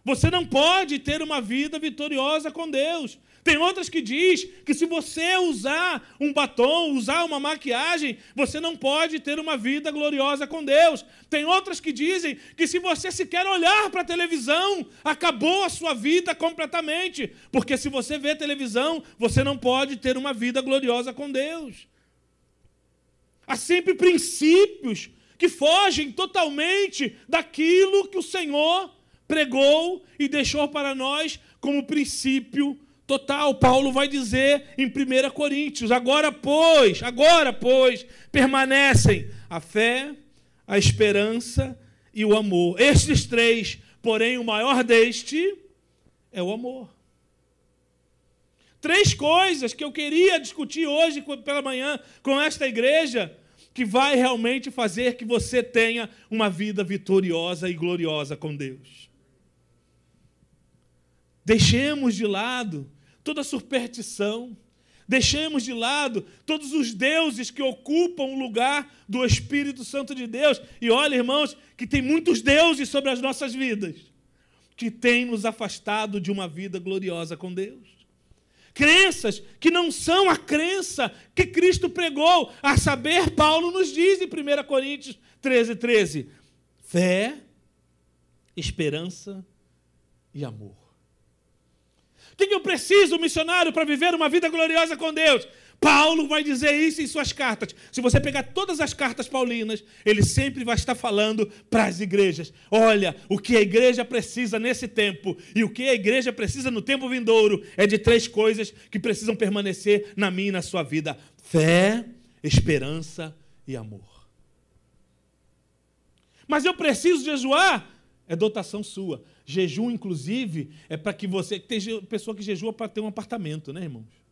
Você não pode ter uma vida vitoriosa com Deus. Tem outras que diz que se você usar um batom, usar uma maquiagem, você não pode ter uma vida gloriosa com Deus. Tem outras que dizem que se você sequer olhar para a televisão, acabou a sua vida completamente, porque se você vê televisão, você não pode ter uma vida gloriosa com Deus. Há sempre princípios que fogem totalmente daquilo que o Senhor pregou e deixou para nós como princípio total. Paulo vai dizer em 1 Coríntios: agora, pois, agora, pois, permanecem a fé, a esperança e o amor. Estes três, porém, o maior deste é o amor. Três coisas que eu queria discutir hoje pela manhã com esta igreja que vai realmente fazer que você tenha uma vida vitoriosa e gloriosa com Deus. Deixemos de lado toda superstição, deixemos de lado todos os deuses que ocupam o lugar do Espírito Santo de Deus. E olha, irmãos, que tem muitos deuses sobre as nossas vidas que têm nos afastado de uma vida gloriosa com Deus. Crenças que não são a crença que Cristo pregou, a saber, Paulo nos diz em 1 Coríntios 13, 13: fé, esperança e amor. O que eu preciso, missionário, para viver uma vida gloriosa com Deus? Paulo vai dizer isso em suas cartas. Se você pegar todas as cartas paulinas, ele sempre vai estar falando para as igrejas. Olha, o que a igreja precisa nesse tempo e o que a igreja precisa no tempo vindouro é de três coisas que precisam permanecer na minha e na sua vida: fé, esperança e amor. Mas eu preciso jejuar? É dotação sua. Jejum, inclusive, é para que você. Tem pessoa que jejua para ter um apartamento, né, irmãos?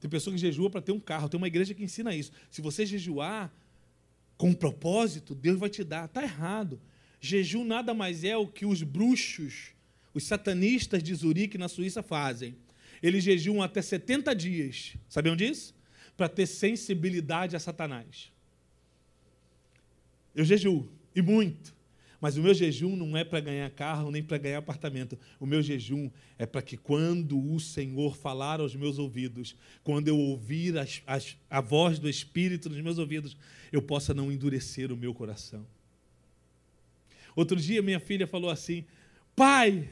Tem pessoa que jejua para ter um carro. Tem uma igreja que ensina isso. Se você jejuar com um propósito, Deus vai te dar. Está errado. Jejum nada mais é o que os bruxos, os satanistas de Zurique, na Suíça, fazem. Eles jejuam até 70 dias. Sabiam disso? Para ter sensibilidade a Satanás. Eu jejuo, e muito. Mas o meu jejum não é para ganhar carro nem para ganhar apartamento. O meu jejum é para que quando o Senhor falar aos meus ouvidos, quando eu ouvir as, as, a voz do Espírito nos meus ouvidos, eu possa não endurecer o meu coração. Outro dia minha filha falou assim: Pai,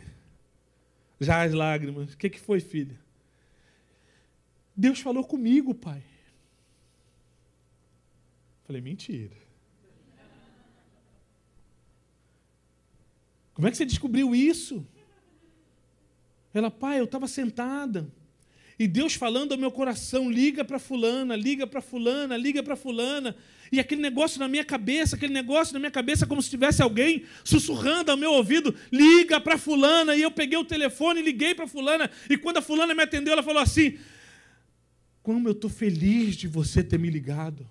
já as lágrimas, o que, que foi, filha? Deus falou comigo, pai. Falei, mentira. Como é que você descobriu isso? Ela, pai, eu estava sentada. E Deus falando ao meu coração, liga para fulana, liga para fulana, liga para fulana. E aquele negócio na minha cabeça, aquele negócio na minha cabeça, como se tivesse alguém sussurrando ao meu ouvido, liga para fulana. E eu peguei o telefone, liguei para fulana. E quando a fulana me atendeu, ela falou assim: Como eu estou feliz de você ter me ligado.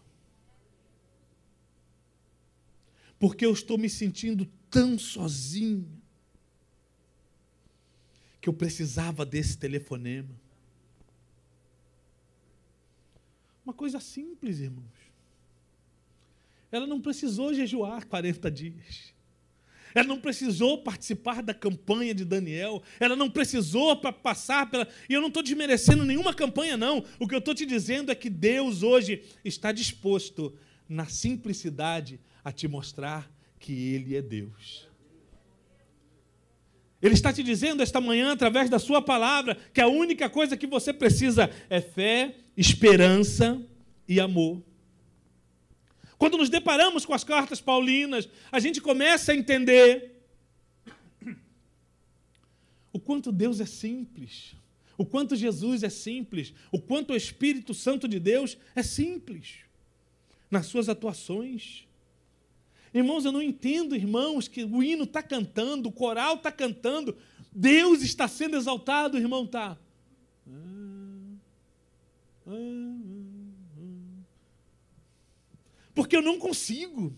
Porque eu estou me sentindo tão sozinho que eu precisava desse telefonema. Uma coisa simples, irmãos. Ela não precisou jejuar 40 dias. Ela não precisou participar da campanha de Daniel. Ela não precisou passar pela. E eu não estou desmerecendo nenhuma campanha, não. O que eu estou te dizendo é que Deus hoje está disposto, na simplicidade, a te mostrar que Ele é Deus. Ele está te dizendo esta manhã, através da Sua palavra, que a única coisa que você precisa é fé, esperança e amor. Quando nos deparamos com as cartas paulinas, a gente começa a entender o quanto Deus é simples, o quanto Jesus é simples, o quanto o Espírito Santo de Deus é simples nas suas atuações. Irmãos, eu não entendo, irmãos, que o hino está cantando, o coral está cantando, Deus está sendo exaltado, irmão, está. Porque eu não consigo.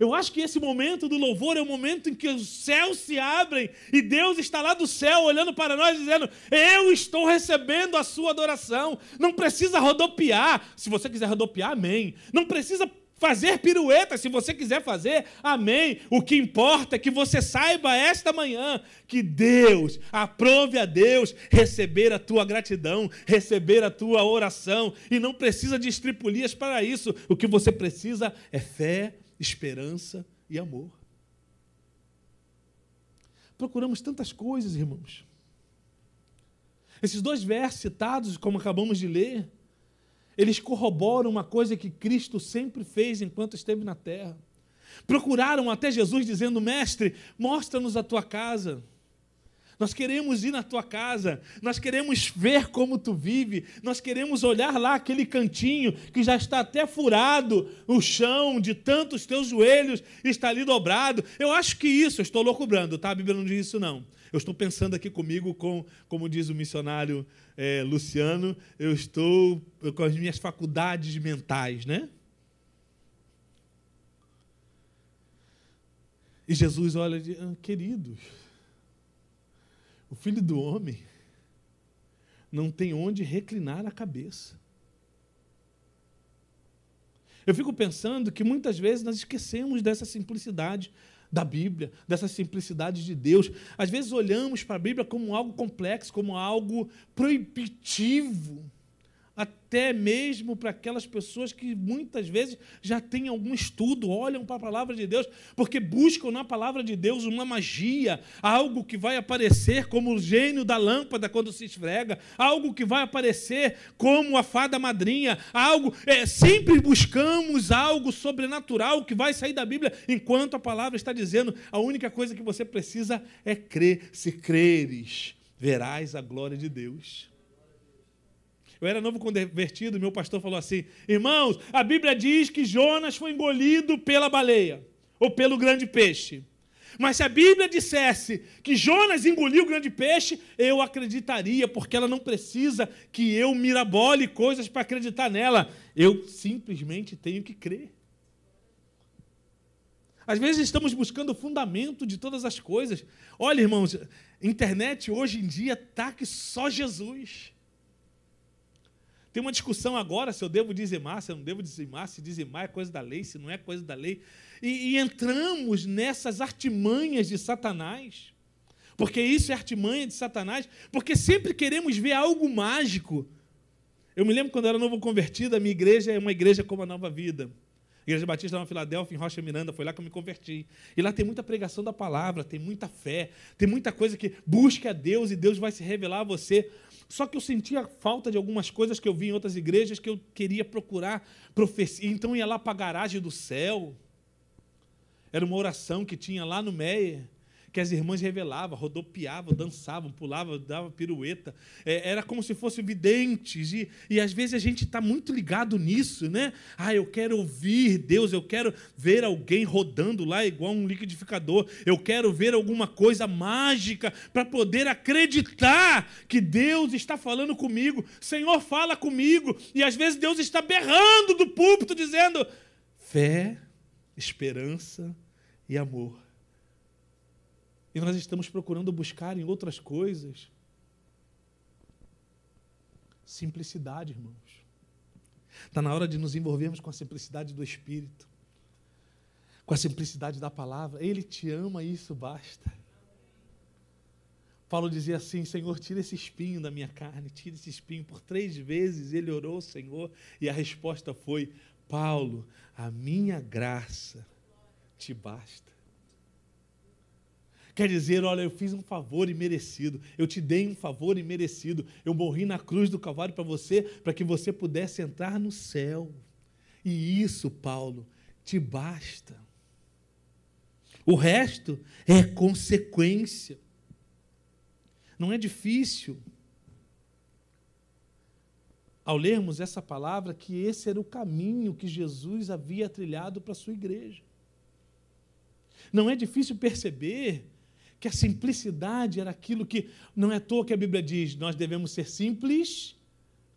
Eu acho que esse momento do louvor é o momento em que os céus se abrem e Deus está lá do céu olhando para nós dizendo: Eu estou recebendo a sua adoração. Não precisa rodopiar. Se você quiser rodopiar, amém. Não precisa fazer pirueta, se você quiser fazer, amém. O que importa é que você saiba esta manhã que Deus, aprove a Deus receber a tua gratidão, receber a tua oração, e não precisa de estripulias para isso. O que você precisa é fé, esperança e amor. Procuramos tantas coisas, irmãos. Esses dois versos citados, como acabamos de ler, eles corroboram uma coisa que Cristo sempre fez enquanto esteve na terra. Procuraram até Jesus dizendo: Mestre, mostra-nos a tua casa. Nós queremos ir na tua casa, nós queremos ver como tu vive, nós queremos olhar lá aquele cantinho que já está até furado, o chão de tantos teus joelhos está ali dobrado. Eu acho que isso, eu estou loucubrando, tá? A Bíblia não diz isso, não. Eu estou pensando aqui comigo com, como diz o missionário é, Luciano, eu estou com as minhas faculdades mentais, né? E Jesus olha e diz, ah, queridos, o filho do homem não tem onde reclinar a cabeça. Eu fico pensando que muitas vezes nós esquecemos dessa simplicidade da Bíblia, dessa simplicidade de Deus. Às vezes olhamos para a Bíblia como algo complexo, como algo proibitivo até mesmo para aquelas pessoas que muitas vezes já têm algum estudo, olham para a palavra de Deus, porque buscam na palavra de Deus uma magia, algo que vai aparecer como o gênio da lâmpada quando se esfrega, algo que vai aparecer como a fada madrinha, algo. É, sempre buscamos algo sobrenatural que vai sair da Bíblia, enquanto a palavra está dizendo a única coisa que você precisa é crer. Se creres, verás a glória de Deus. Eu era novo convertido, meu pastor falou assim: irmãos, a Bíblia diz que Jonas foi engolido pela baleia ou pelo grande peixe. Mas se a Bíblia dissesse que Jonas engoliu o grande peixe, eu acreditaria, porque ela não precisa que eu mirabole coisas para acreditar nela. Eu simplesmente tenho que crer. Às vezes estamos buscando o fundamento de todas as coisas. Olha, irmãos, internet hoje em dia está que só Jesus. Tem uma discussão agora se eu devo dizimar, se eu não devo dizimar, se dizimar é coisa da lei, se não é coisa da lei. E, e entramos nessas artimanhas de Satanás, porque isso é artimanha de Satanás, porque sempre queremos ver algo mágico. Eu me lembro quando eu era novo convertido, a minha igreja é uma igreja como a Nova Vida. Igreja Batista na Filadélfia, em Rocha Miranda, foi lá que eu me converti. E lá tem muita pregação da palavra, tem muita fé, tem muita coisa que busque a Deus e Deus vai se revelar a você. Só que eu sentia falta de algumas coisas que eu vi em outras igrejas que eu queria procurar profecia. Então ia lá para a garagem do céu. Era uma oração que tinha lá no Meia que as irmãs revelavam, rodopiavam, dançavam, pulavam, davam pirueta. É, era como se fossem videntes. E, e às vezes a gente está muito ligado nisso, né? Ah, eu quero ouvir Deus, eu quero ver alguém rodando lá igual um liquidificador. Eu quero ver alguma coisa mágica para poder acreditar que Deus está falando comigo. Senhor, fala comigo. E às vezes Deus está berrando do púlpito, dizendo: fé, esperança e amor. E nós estamos procurando buscar em outras coisas simplicidade, irmãos. Está na hora de nos envolvermos com a simplicidade do Espírito, com a simplicidade da palavra. Ele te ama e isso basta. Paulo dizia assim: Senhor, tira esse espinho da minha carne, tira esse espinho. Por três vezes ele orou, Senhor, e a resposta foi: Paulo, a minha graça te basta. Quer dizer, olha, eu fiz um favor imerecido, eu te dei um favor imerecido, eu morri na cruz do Calvário para você, para que você pudesse entrar no céu. E isso, Paulo, te basta. O resto é consequência. Não é difícil. Ao lermos essa palavra, que esse era o caminho que Jesus havia trilhado para a sua igreja. Não é difícil perceber que a simplicidade era aquilo que não é à toa que a Bíblia diz, nós devemos ser simples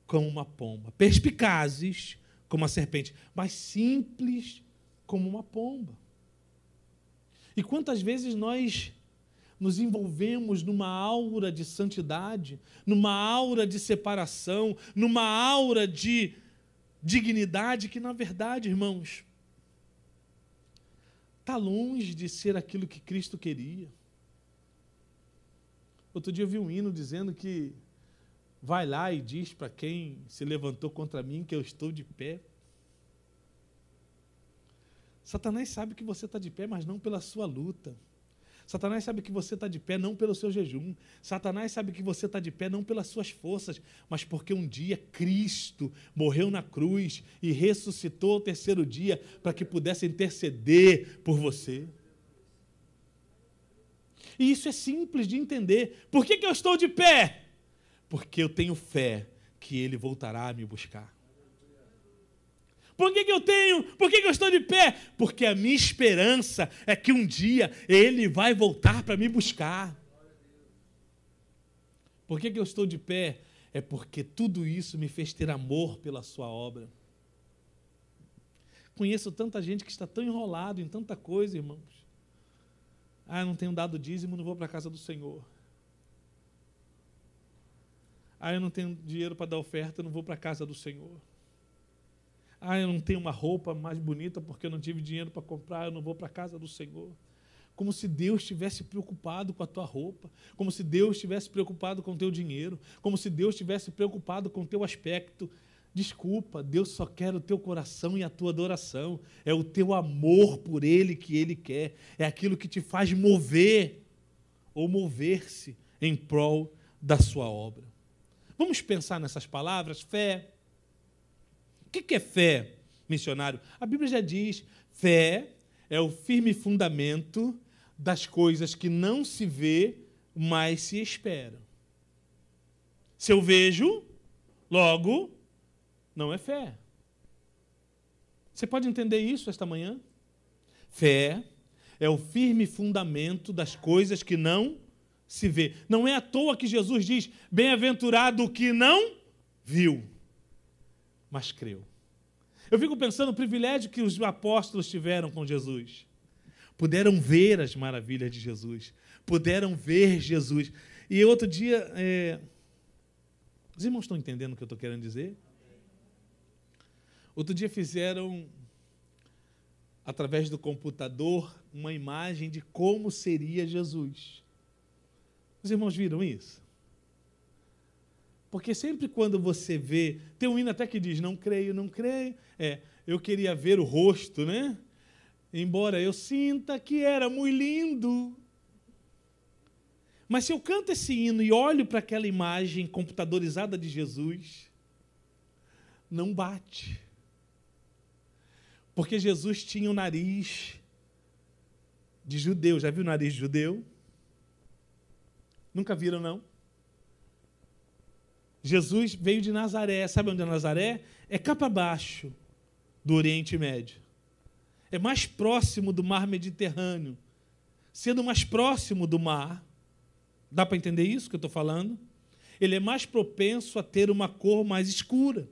como uma pomba, perspicazes como a serpente, mas simples como uma pomba. E quantas vezes nós nos envolvemos numa aura de santidade, numa aura de separação, numa aura de dignidade que, na verdade, irmãos, está longe de ser aquilo que Cristo queria. Outro dia eu vi um hino dizendo que vai lá e diz para quem se levantou contra mim que eu estou de pé. Satanás sabe que você está de pé, mas não pela sua luta. Satanás sabe que você está de pé não pelo seu jejum. Satanás sabe que você está de pé não pelas suas forças, mas porque um dia Cristo morreu na cruz e ressuscitou ao terceiro dia para que pudesse interceder por você. E isso é simples de entender. Por que, que eu estou de pé? Porque eu tenho fé que Ele voltará a me buscar. Por que, que eu tenho? Por que, que eu estou de pé? Porque a minha esperança é que um dia Ele vai voltar para me buscar. Por que, que eu estou de pé? É porque tudo isso me fez ter amor pela Sua obra. Conheço tanta gente que está tão enrolado em tanta coisa, irmãos. Ah, não tenho dado dízimo, não vou para a casa do Senhor. Ah, eu não tenho dinheiro para dar oferta, não vou para a casa do Senhor. Ah, eu não tenho uma roupa mais bonita porque eu não tive dinheiro para comprar, eu não vou para a casa do Senhor. Como se Deus estivesse preocupado com a tua roupa, como se Deus estivesse preocupado com o teu dinheiro, como se Deus estivesse preocupado com o teu aspecto. Desculpa, Deus só quer o teu coração e a tua adoração. É o teu amor por Ele que Ele quer. É aquilo que te faz mover ou mover-se em prol da sua obra. Vamos pensar nessas palavras? Fé, o que é fé, missionário? A Bíblia já diz: fé é o firme fundamento das coisas que não se vê, mas se espera. Se eu vejo, logo, não é fé. Você pode entender isso esta manhã? Fé é o firme fundamento das coisas que não se vê. Não é à toa que Jesus diz: bem-aventurado o que não viu mas creu. Eu fico pensando no privilégio que os apóstolos tiveram com Jesus. Puderam ver as maravilhas de Jesus, puderam ver Jesus. E outro dia, é... os irmãos estão entendendo o que eu estou querendo dizer? Outro dia fizeram, através do computador, uma imagem de como seria Jesus. Os irmãos viram isso? Porque sempre quando você vê, tem um hino até que diz, não creio, não creio. É, eu queria ver o rosto, né? Embora eu sinta que era muito lindo. Mas se eu canto esse hino e olho para aquela imagem computadorizada de Jesus, não bate. Porque Jesus tinha o nariz de judeu. Já viu o nariz de judeu? Nunca viram, não? Jesus veio de Nazaré. Sabe onde é Nazaré? É capa abaixo do Oriente Médio. É mais próximo do mar Mediterrâneo. Sendo mais próximo do mar, dá para entender isso que eu estou falando? Ele é mais propenso a ter uma cor mais escura.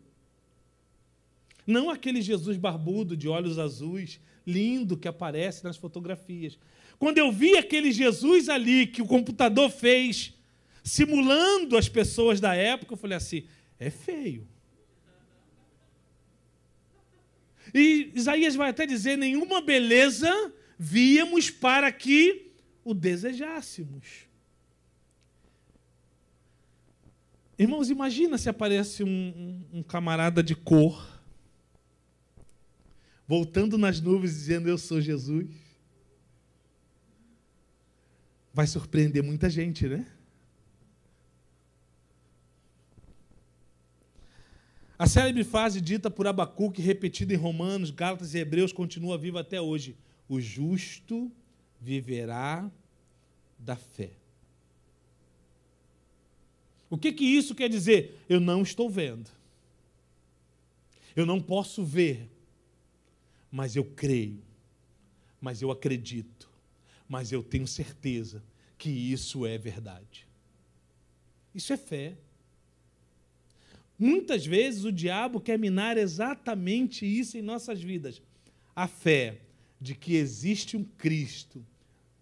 Não aquele Jesus barbudo de olhos azuis, lindo que aparece nas fotografias. Quando eu vi aquele Jesus ali que o computador fez simulando as pessoas da época, eu falei assim: é feio. E Isaías vai até dizer: nenhuma beleza víamos para que o desejássemos. Irmãos, imagina se aparece um, um, um, camarada de cor, voltando nas nuvens dizendo: Eu sou Jesus. Vai surpreender muita gente, né? A célebre frase dita por Abacuque, repetida em Romanos, Gálatas e Hebreus, continua viva até hoje. O justo viverá da fé. O que, que isso quer dizer? Eu não estou vendo. Eu não posso ver. Mas eu creio. Mas eu acredito. Mas eu tenho certeza que isso é verdade. Isso é fé. Muitas vezes o diabo quer minar exatamente isso em nossas vidas. A fé de que existe um Cristo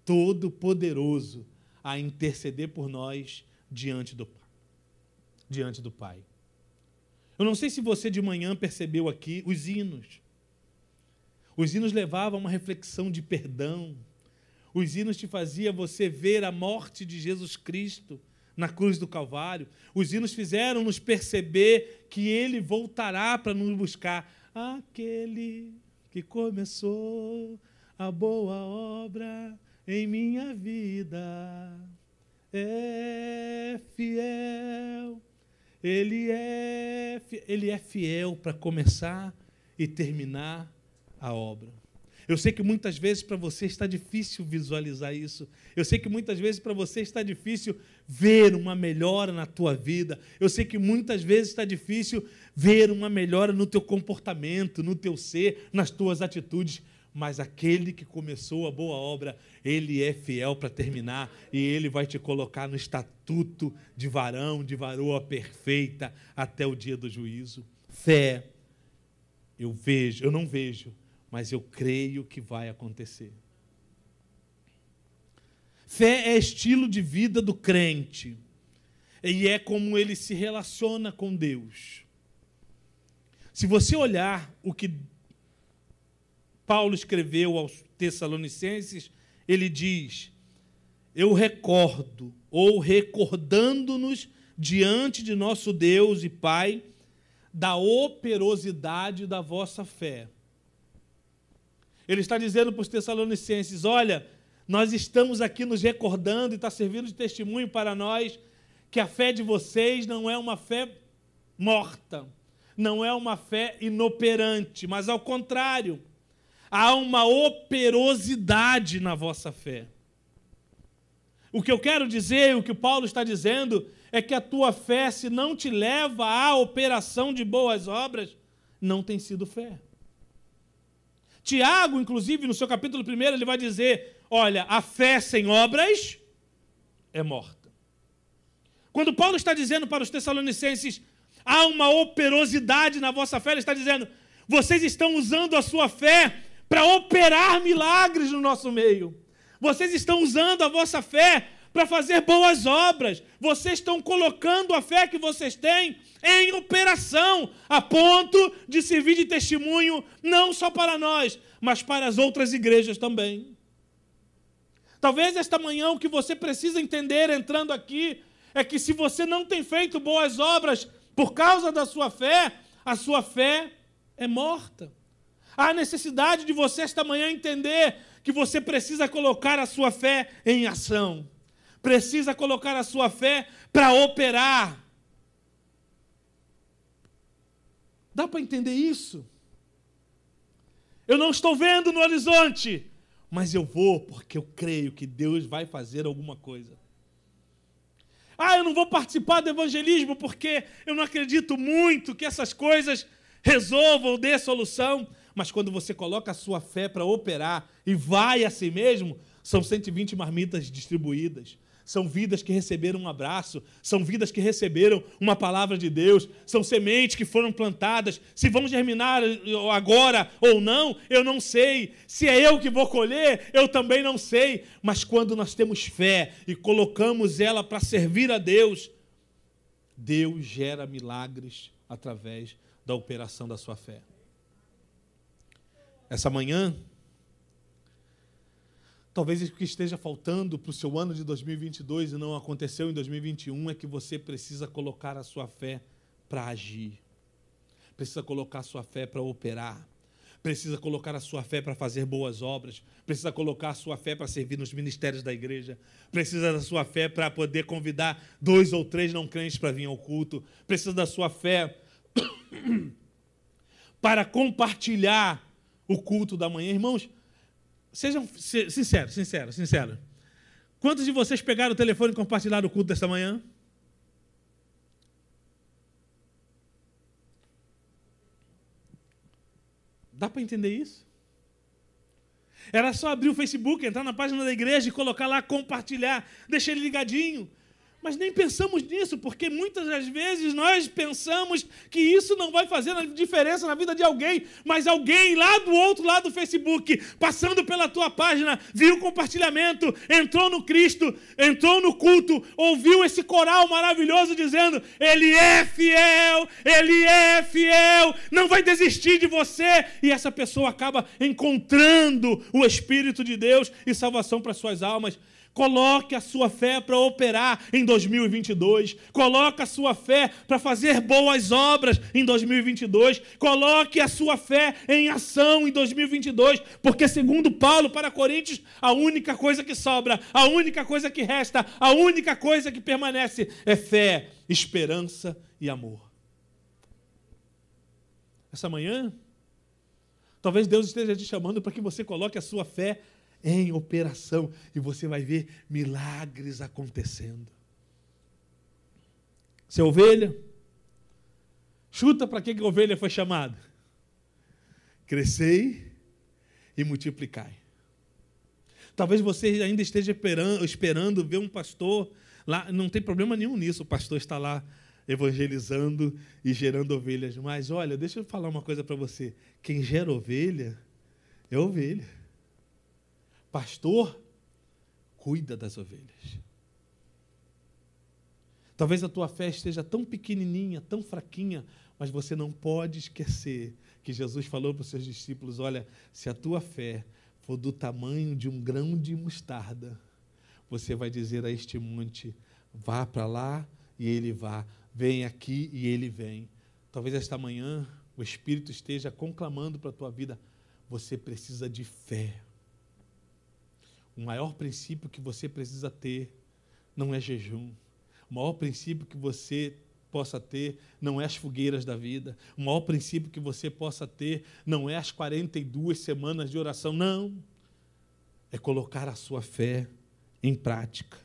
todo-poderoso a interceder por nós diante do, diante do Pai. Eu não sei se você de manhã percebeu aqui os hinos. Os hinos levavam uma reflexão de perdão. Os hinos te faziam você ver a morte de Jesus Cristo na cruz do Calvário. Os hinos fizeram nos perceber que ele voltará para nos buscar. Aquele que começou a boa obra em minha vida é fiel. Ele é, ele é fiel para começar e terminar a obra. Eu sei que muitas vezes para você está difícil visualizar isso. Eu sei que muitas vezes para você está difícil ver uma melhora na tua vida. Eu sei que muitas vezes está difícil ver uma melhora no teu comportamento, no teu ser, nas tuas atitudes. Mas aquele que começou a boa obra, ele é fiel para terminar e ele vai te colocar no estatuto de varão, de varoa perfeita até o dia do juízo. Fé, eu vejo, eu não vejo, mas eu creio que vai acontecer. Fé é estilo de vida do crente e é como ele se relaciona com Deus. Se você olhar o que Paulo escreveu aos Tessalonicenses, ele diz: Eu recordo, ou recordando-nos diante de nosso Deus e Pai, da operosidade da vossa fé. Ele está dizendo para os Tessalonicenses: Olha, nós estamos aqui nos recordando e está servindo de testemunho para nós que a fé de vocês não é uma fé morta, não é uma fé inoperante, mas ao contrário há uma operosidade na vossa fé. O que eu quero dizer, o que Paulo está dizendo, é que a tua fé, se não te leva à operação de boas obras, não tem sido fé. Tiago, inclusive, no seu capítulo 1, ele vai dizer: olha, a fé sem obras é morta. Quando Paulo está dizendo para os Tessalonicenses, há uma operosidade na vossa fé, ele está dizendo, vocês estão usando a sua fé para operar milagres no nosso meio. Vocês estão usando a vossa fé para fazer boas obras. Vocês estão colocando a fé que vocês têm em operação, a ponto de servir de testemunho não só para nós, mas para as outras igrejas também. Talvez esta manhã o que você precisa entender entrando aqui é que se você não tem feito boas obras por causa da sua fé, a sua fé é morta. Há necessidade de você esta manhã entender que você precisa colocar a sua fé em ação. Precisa colocar a sua fé para operar. Dá para entender isso? Eu não estou vendo no horizonte, mas eu vou porque eu creio que Deus vai fazer alguma coisa. Ah, eu não vou participar do evangelismo porque eu não acredito muito que essas coisas resolvam, dê solução. Mas quando você coloca a sua fé para operar e vai a si mesmo, são 120 marmitas distribuídas. São vidas que receberam um abraço, são vidas que receberam uma palavra de Deus, são sementes que foram plantadas. Se vão germinar agora ou não, eu não sei. Se é eu que vou colher, eu também não sei. Mas quando nós temos fé e colocamos ela para servir a Deus, Deus gera milagres através da operação da sua fé. Essa manhã, talvez o que esteja faltando para o seu ano de 2022 e não aconteceu em 2021 é que você precisa colocar a sua fé para agir, precisa colocar a sua fé para operar, precisa colocar a sua fé para fazer boas obras, precisa colocar a sua fé para servir nos ministérios da igreja, precisa da sua fé para poder convidar dois ou três não crentes para vir ao culto, precisa da sua fé *coughs* para compartilhar o culto da manhã. Irmãos, sejam sinceros, sinceros, sinceros. Quantos de vocês pegaram o telefone e compartilharam o culto desta manhã? Dá para entender isso? Era só abrir o Facebook, entrar na página da igreja e colocar lá compartilhar, deixar ele ligadinho. Mas nem pensamos nisso, porque muitas das vezes nós pensamos que isso não vai fazer diferença na vida de alguém, mas alguém lá do outro lado do Facebook, passando pela tua página, viu o compartilhamento, entrou no Cristo, entrou no culto, ouviu esse coral maravilhoso dizendo: Ele é fiel, Ele é fiel, não vai desistir de você. E essa pessoa acaba encontrando o Espírito de Deus e salvação para suas almas. Coloque a sua fé para operar em 2022. Coloque a sua fé para fazer boas obras em 2022. Coloque a sua fé em ação em 2022, porque segundo Paulo para Coríntios, a única coisa que sobra, a única coisa que resta, a única coisa que permanece é fé, esperança e amor. Essa manhã, talvez Deus esteja te chamando para que você coloque a sua fé em operação e você vai ver milagres acontecendo. Você é ovelha? Chuta para que, que a ovelha foi chamada? Crescei e multiplicai. Talvez você ainda esteja esperando, esperando ver um pastor lá, não tem problema nenhum nisso, o pastor está lá evangelizando e gerando ovelhas. Mas olha, deixa eu falar uma coisa para você: quem gera ovelha é ovelha. Pastor, cuida das ovelhas. Talvez a tua fé esteja tão pequenininha, tão fraquinha, mas você não pode esquecer que Jesus falou para os seus discípulos: olha, se a tua fé for do tamanho de um grão de mostarda, você vai dizer a este monte: vá para lá e ele vá, vem aqui e ele vem. Talvez esta manhã o Espírito esteja conclamando para a tua vida: você precisa de fé. O maior princípio que você precisa ter não é jejum. O maior princípio que você possa ter não é as fogueiras da vida. O maior princípio que você possa ter não é as 42 semanas de oração. Não. É colocar a sua fé em prática.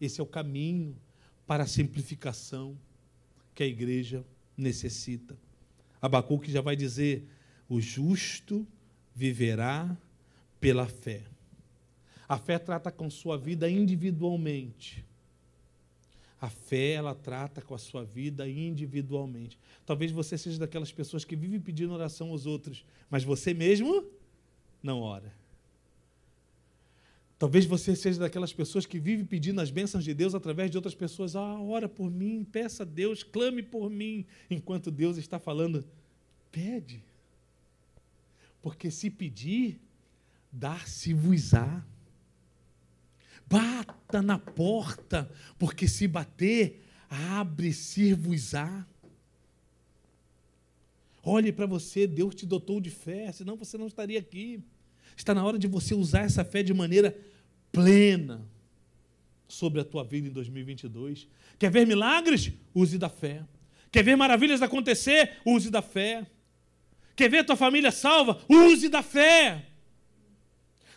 Esse é o caminho para a simplificação que a igreja necessita. Abacuque já vai dizer: o justo viverá pela fé. A fé trata com sua vida individualmente. A fé, ela trata com a sua vida individualmente. Talvez você seja daquelas pessoas que vivem pedindo oração aos outros, mas você mesmo não ora. Talvez você seja daquelas pessoas que vive pedindo as bênçãos de Deus através de outras pessoas. Ah, ora por mim, peça a Deus, clame por mim, enquanto Deus está falando. Pede. Porque se pedir, dar-se-vos-á. Bata na porta, porque se bater, abre-se-vos-á. Olhe para você, Deus te dotou de fé, senão você não estaria aqui. Está na hora de você usar essa fé de maneira plena sobre a tua vida em 2022. Quer ver milagres? Use da fé. Quer ver maravilhas acontecer? Use da fé. Quer ver tua família salva? Use da fé.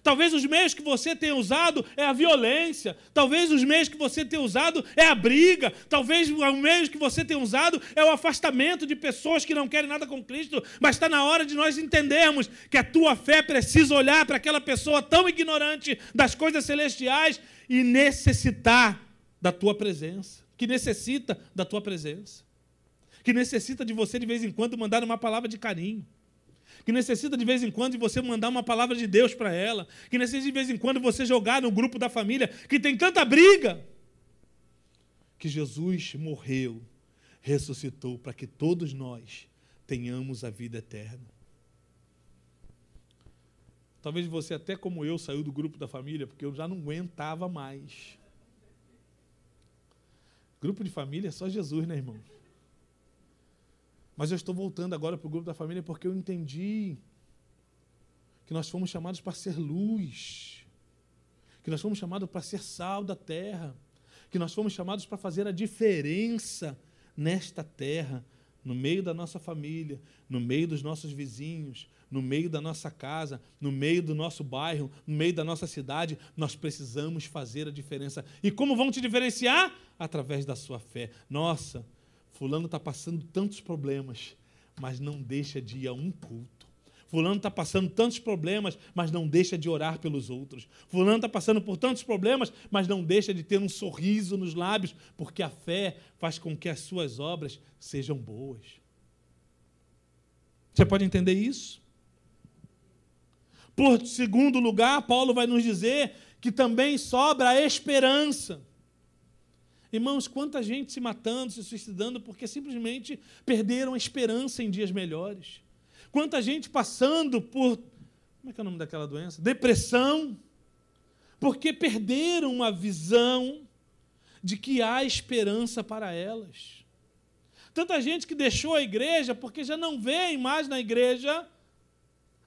Talvez os meios que você tenha usado é a violência. Talvez os meios que você tenha usado é a briga. Talvez os meios que você tenha usado é o afastamento de pessoas que não querem nada com Cristo. Mas está na hora de nós entendermos que a tua fé precisa olhar para aquela pessoa tão ignorante das coisas celestiais e necessitar da tua presença. Que necessita da tua presença. Que necessita de você de vez em quando mandar uma palavra de carinho que necessita de vez em quando de você mandar uma palavra de Deus para ela, que necessita de vez em quando você jogar no grupo da família, que tem tanta briga. Que Jesus morreu, ressuscitou para que todos nós tenhamos a vida eterna. Talvez você, até como eu, saiu do grupo da família porque eu já não aguentava mais. Grupo de família é só Jesus, né, irmão? Mas eu estou voltando agora para o grupo da família porque eu entendi que nós fomos chamados para ser luz, que nós fomos chamados para ser sal da terra, que nós fomos chamados para fazer a diferença nesta terra, no meio da nossa família, no meio dos nossos vizinhos, no meio da nossa casa, no meio do nosso bairro, no meio da nossa cidade, nós precisamos fazer a diferença. E como vão te diferenciar? Através da sua fé. Nossa, Fulano está passando tantos problemas, mas não deixa de ir a um culto. Fulano está passando tantos problemas, mas não deixa de orar pelos outros. Fulano está passando por tantos problemas, mas não deixa de ter um sorriso nos lábios, porque a fé faz com que as suas obras sejam boas. Você pode entender isso? Por segundo lugar, Paulo vai nos dizer que também sobra a esperança. Irmãos, quanta gente se matando, se suicidando, porque simplesmente perderam a esperança em dias melhores. Quanta gente passando por. Como é que é o nome daquela doença? Depressão. Porque perderam a visão de que há esperança para elas. Tanta gente que deixou a igreja porque já não vê mais na igreja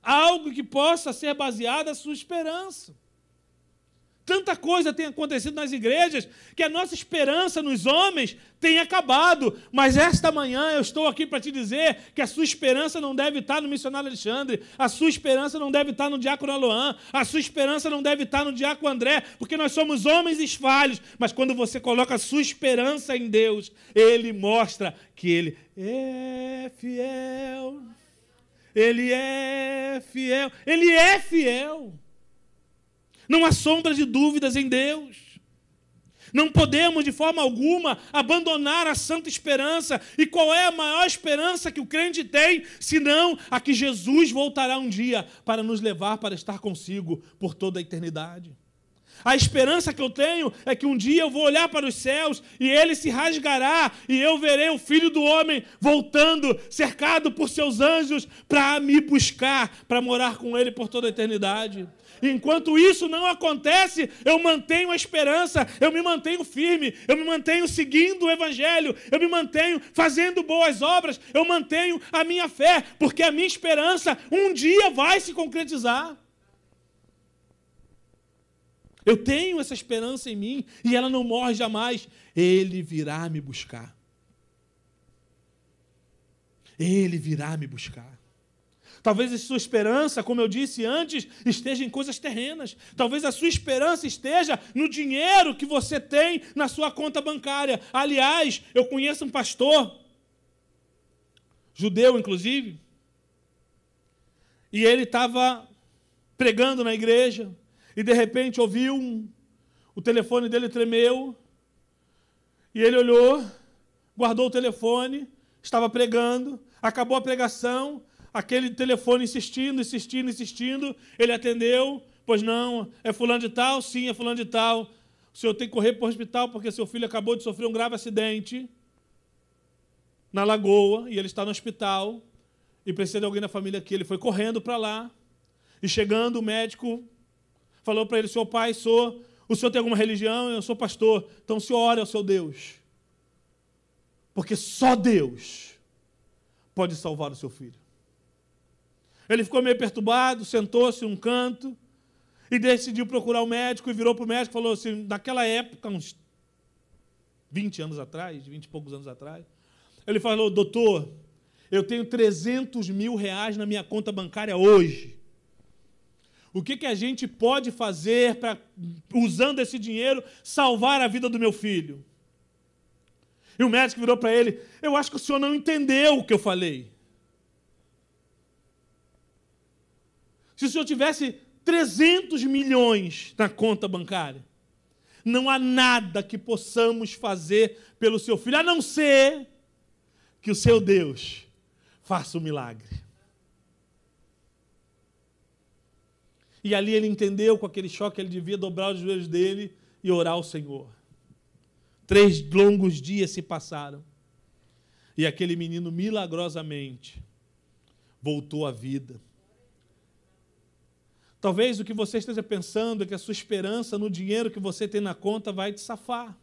algo que possa ser baseado a sua esperança. Tanta coisa tem acontecido nas igrejas que a nossa esperança nos homens tem acabado. Mas esta manhã eu estou aqui para te dizer que a sua esperança não deve estar no missionário Alexandre, a sua esperança não deve estar no diácono Aloan, a sua esperança não deve estar no diácono André, porque nós somos homens esfalhos. Mas quando você coloca a sua esperança em Deus, Ele mostra que Ele é fiel. Ele é fiel. Ele é fiel. Não há sombra de dúvidas em Deus. Não podemos, de forma alguma, abandonar a santa esperança. E qual é a maior esperança que o crente tem, senão a que Jesus voltará um dia para nos levar para estar consigo por toda a eternidade? A esperança que eu tenho é que um dia eu vou olhar para os céus e ele se rasgará e eu verei o filho do homem voltando, cercado por seus anjos, para me buscar, para morar com ele por toda a eternidade. Enquanto isso não acontece, eu mantenho a esperança, eu me mantenho firme, eu me mantenho seguindo o Evangelho, eu me mantenho fazendo boas obras, eu mantenho a minha fé, porque a minha esperança um dia vai se concretizar. Eu tenho essa esperança em mim e ela não morre jamais. Ele virá me buscar. Ele virá me buscar. Talvez a sua esperança, como eu disse antes, esteja em coisas terrenas. Talvez a sua esperança esteja no dinheiro que você tem na sua conta bancária. Aliás, eu conheço um pastor, judeu inclusive, e ele estava pregando na igreja, e de repente ouviu um, o telefone dele tremeu, e ele olhou, guardou o telefone, estava pregando, acabou a pregação, aquele telefone insistindo, insistindo, insistindo. Ele atendeu, pois não, é fulano de tal? Sim, é fulano de tal. O senhor tem que correr para o hospital porque seu filho acabou de sofrer um grave acidente na lagoa e ele está no hospital e precisa de alguém da família aqui. Ele foi correndo para lá e chegando o médico falou para ele: Seu pai, sou. O senhor tem alguma religião? Eu sou pastor. Então o senhor ora ao seu Deus. Porque só Deus pode salvar o seu filho. Ele ficou meio perturbado, sentou-se um canto e decidiu procurar o médico e virou para o médico e falou assim: naquela época, uns 20 anos atrás, 20 e poucos anos atrás, ele falou: doutor, eu tenho 300 mil reais na minha conta bancária hoje. O que, que a gente pode fazer para, usando esse dinheiro, salvar a vida do meu filho? E o médico virou para ele: Eu acho que o senhor não entendeu o que eu falei. Se o senhor tivesse 300 milhões na conta bancária, não há nada que possamos fazer pelo seu filho, a não ser que o seu Deus faça o um milagre. E ali ele entendeu, com aquele choque, ele devia dobrar os joelhos dele e orar ao Senhor. Três longos dias se passaram. E aquele menino milagrosamente voltou à vida. Talvez o que você esteja pensando é que a sua esperança no dinheiro que você tem na conta vai te safar.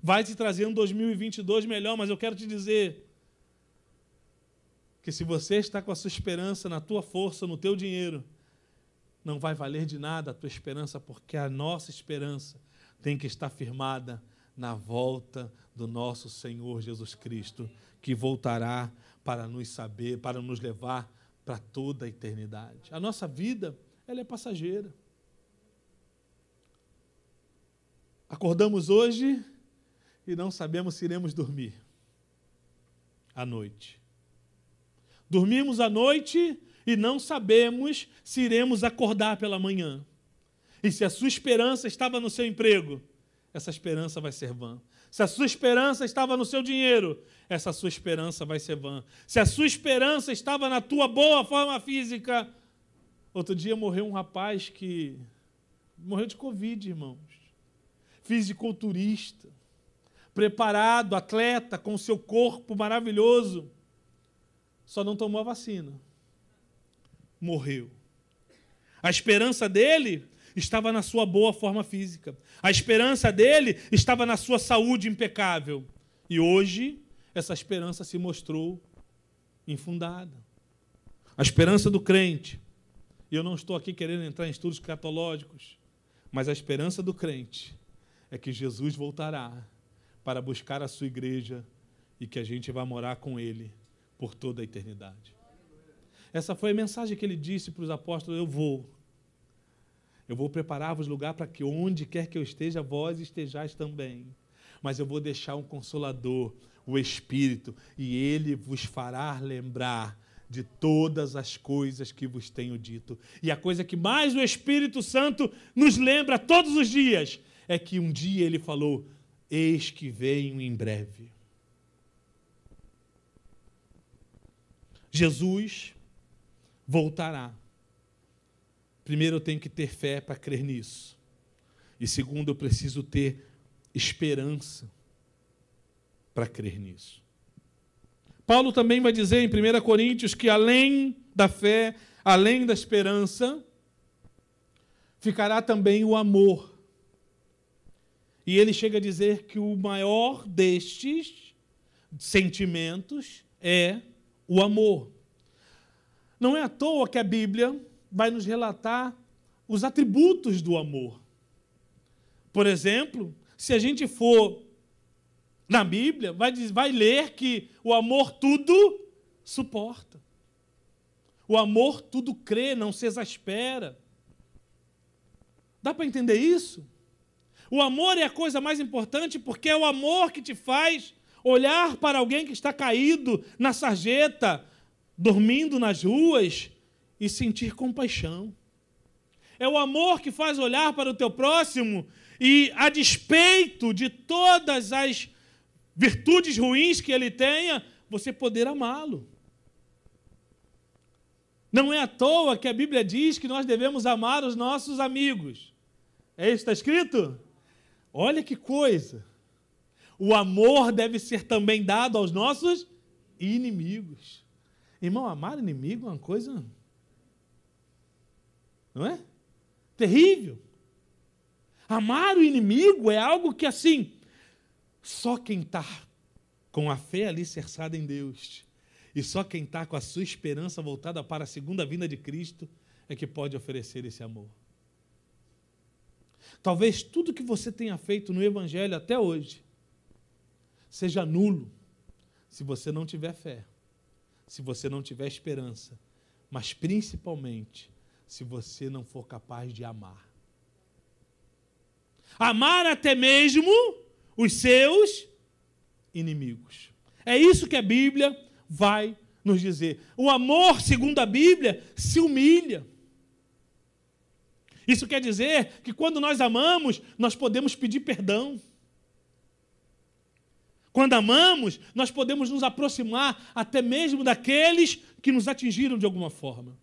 Vai te trazer um 2022 melhor, mas eu quero te dizer que se você está com a sua esperança na tua força, no teu dinheiro, não vai valer de nada a tua esperança, porque a nossa esperança tem que estar firmada na volta do nosso Senhor Jesus Cristo, que voltará para nos saber, para nos levar para toda a eternidade. A nossa vida ela é passageira. Acordamos hoje e não sabemos se iremos dormir à noite. Dormimos à noite e não sabemos se iremos acordar pela manhã. E se a sua esperança estava no seu emprego, essa esperança vai ser vã. Se a sua esperança estava no seu dinheiro, essa sua esperança vai ser vã. Se a sua esperança estava na tua boa forma física, outro dia morreu um rapaz que morreu de Covid, irmãos. Fisiculturista, preparado, atleta, com seu corpo maravilhoso, só não tomou a vacina. Morreu. A esperança dele estava na sua boa forma física. A esperança dele estava na sua saúde impecável. E hoje, essa esperança se mostrou infundada. A esperança do crente, e eu não estou aqui querendo entrar em estudos catológicos, mas a esperança do crente é que Jesus voltará para buscar a sua igreja e que a gente vai morar com ele por toda a eternidade. Essa foi a mensagem que ele disse para os apóstolos: Eu vou eu vou preparar-vos lugar para que onde quer que eu esteja, vós estejais também. Mas eu vou deixar um consolador, o Espírito, e ele vos fará lembrar de todas as coisas que vos tenho dito. E a coisa que mais o Espírito Santo nos lembra todos os dias é que um dia ele falou: Eis que venho em breve. Jesus voltará. Primeiro, eu tenho que ter fé para crer nisso. E segundo, eu preciso ter esperança para crer nisso. Paulo também vai dizer em 1 Coríntios que além da fé, além da esperança, ficará também o amor. E ele chega a dizer que o maior destes sentimentos é o amor. Não é à toa que a Bíblia vai nos relatar os atributos do amor. Por exemplo, se a gente for na Bíblia, vai, vai ler que o amor tudo suporta. O amor tudo crê, não se exaspera. Dá para entender isso? O amor é a coisa mais importante porque é o amor que te faz olhar para alguém que está caído na sarjeta, dormindo nas ruas, e sentir compaixão. É o amor que faz olhar para o teu próximo e, a despeito de todas as virtudes ruins que ele tenha, você poder amá-lo. Não é à toa que a Bíblia diz que nós devemos amar os nossos amigos. É isso está escrito? Olha que coisa. O amor deve ser também dado aos nossos inimigos. Irmão, amar inimigo é uma coisa não é? Terrível. Amar o inimigo é algo que, assim, só quem está com a fé alicerçada em Deus e só quem está com a sua esperança voltada para a segunda vinda de Cristo é que pode oferecer esse amor. Talvez tudo que você tenha feito no Evangelho até hoje seja nulo se você não tiver fé, se você não tiver esperança, mas principalmente se você não for capaz de amar. Amar até mesmo os seus inimigos. É isso que a Bíblia vai nos dizer. O amor, segundo a Bíblia, se humilha. Isso quer dizer que quando nós amamos, nós podemos pedir perdão. Quando amamos, nós podemos nos aproximar até mesmo daqueles que nos atingiram de alguma forma.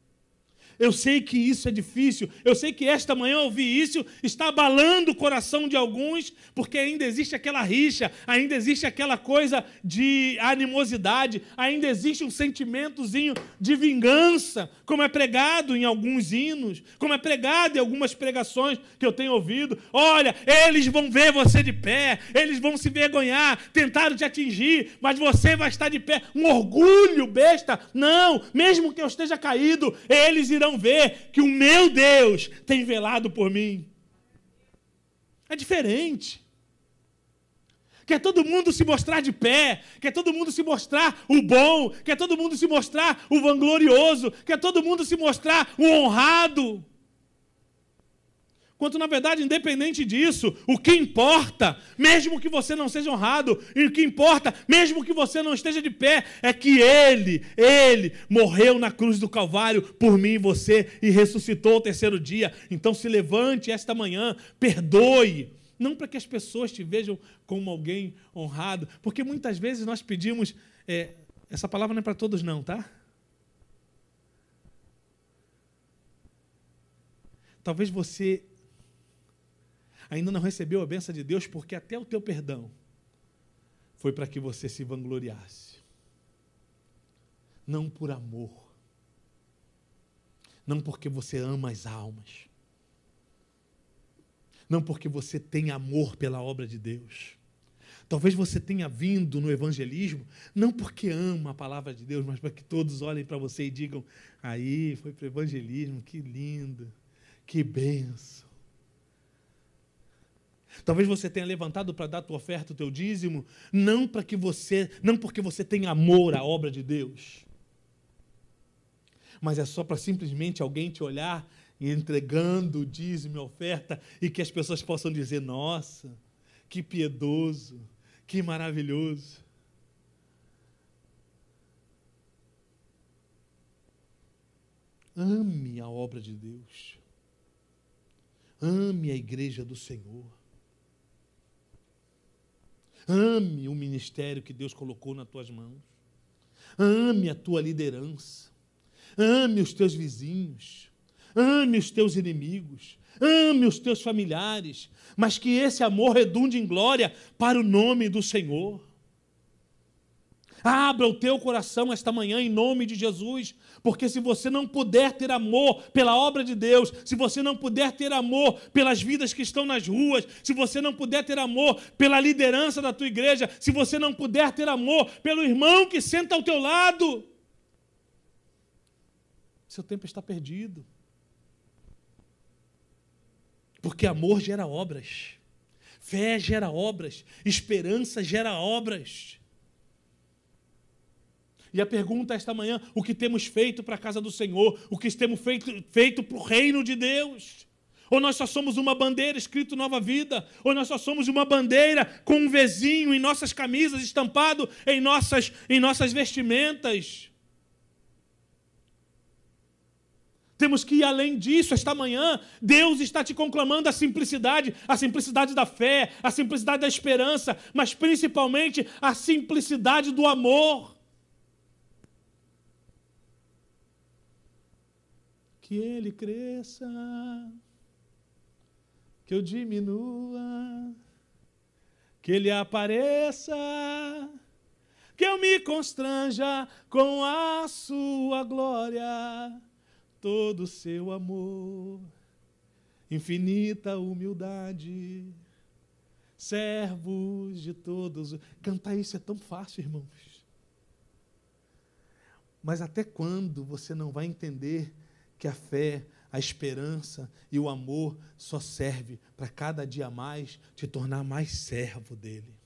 Eu sei que isso é difícil, eu sei que esta manhã ouvir isso está abalando o coração de alguns, porque ainda existe aquela rixa, ainda existe aquela coisa de animosidade, ainda existe um sentimentozinho de vingança, como é pregado em alguns hinos, como é pregado em algumas pregações que eu tenho ouvido. Olha, eles vão ver você de pé, eles vão se vergonhar, tentaram te atingir, mas você vai estar de pé. Um orgulho besta. Não, mesmo que eu esteja caído, eles irão ver que o meu Deus tem velado por mim. É diferente. Quer todo mundo se mostrar de pé, quer todo mundo se mostrar o bom, quer todo mundo se mostrar o vanglorioso, quer todo mundo se mostrar o honrado. Quanto, na verdade, independente disso, o que importa, mesmo que você não seja honrado, e o que importa, mesmo que você não esteja de pé, é que Ele, Ele morreu na cruz do Calvário por mim e você e ressuscitou ao terceiro dia. Então se levante esta manhã, perdoe. Não para que as pessoas te vejam como alguém honrado, porque muitas vezes nós pedimos. é, essa palavra não é para todos, não, tá? Talvez você ainda não recebeu a benção de Deus porque até o teu perdão foi para que você se vangloriasse. Não por amor. Não porque você ama as almas. Não porque você tem amor pela obra de Deus. Talvez você tenha vindo no evangelismo não porque ama a palavra de Deus, mas para que todos olhem para você e digam: aí, foi para o evangelismo, que lindo, que benção. Talvez você tenha levantado para dar a tua oferta, o teu dízimo, não para que você, não porque você tem amor à obra de Deus, mas é só para simplesmente alguém te olhar e entregando o dízimo e a oferta e que as pessoas possam dizer: "Nossa, que piedoso, que maravilhoso". Ame a obra de Deus. Ame a igreja do Senhor. Ame o ministério que Deus colocou nas tuas mãos. Ame a tua liderança. Ame os teus vizinhos. Ame os teus inimigos. Ame os teus familiares. Mas que esse amor redunde em glória para o nome do Senhor. Abra o teu coração esta manhã em nome de Jesus, porque se você não puder ter amor pela obra de Deus, se você não puder ter amor pelas vidas que estão nas ruas, se você não puder ter amor pela liderança da tua igreja, se você não puder ter amor pelo irmão que senta ao teu lado, seu tempo está perdido. Porque amor gera obras, fé gera obras, esperança gera obras. E a pergunta esta manhã: o que temos feito para a casa do Senhor? O que temos feito, feito para o reino de Deus? Ou nós só somos uma bandeira escrito Nova Vida? Ou nós só somos uma bandeira com um vizinho em nossas camisas, estampado em nossas, em nossas vestimentas? Temos que ir além disso esta manhã. Deus está te conclamando a simplicidade, a simplicidade da fé, a simplicidade da esperança, mas principalmente a simplicidade do amor. Que ele cresça, que eu diminua, que ele apareça, que eu me constranja com a sua glória, todo o seu amor, infinita humildade, servos de todos. Cantar isso é tão fácil, irmãos. Mas até quando você não vai entender que a fé, a esperança e o amor só serve para cada dia mais te tornar mais servo dele.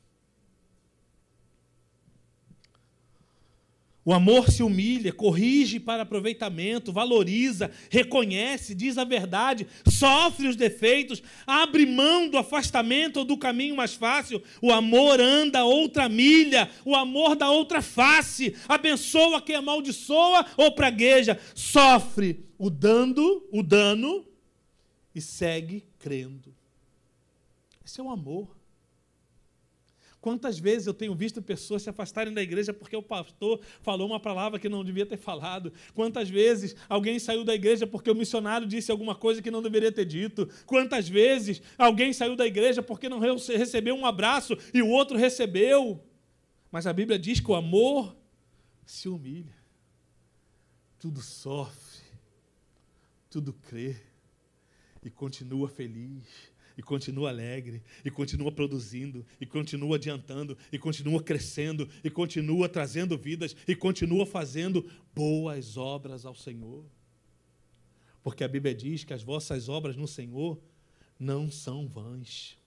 O amor se humilha, corrige para aproveitamento, valoriza, reconhece, diz a verdade, sofre os defeitos, abre mão do afastamento ou do caminho mais fácil. O amor anda outra milha, o amor dá outra face, abençoa quem amaldiçoa ou pragueja, sofre o dando, o dano e segue crendo. Esse é o amor. Quantas vezes eu tenho visto pessoas se afastarem da igreja porque o pastor falou uma palavra que não devia ter falado? Quantas vezes alguém saiu da igreja porque o missionário disse alguma coisa que não deveria ter dito? Quantas vezes alguém saiu da igreja porque não recebeu um abraço e o outro recebeu? Mas a Bíblia diz que o amor se humilha, tudo sofre, tudo crê e continua feliz e continua alegre, e continua produzindo, e continua adiantando, e continua crescendo, e continua trazendo vidas, e continua fazendo boas obras ao Senhor. Porque a Bíblia diz que as vossas obras no Senhor não são vãs.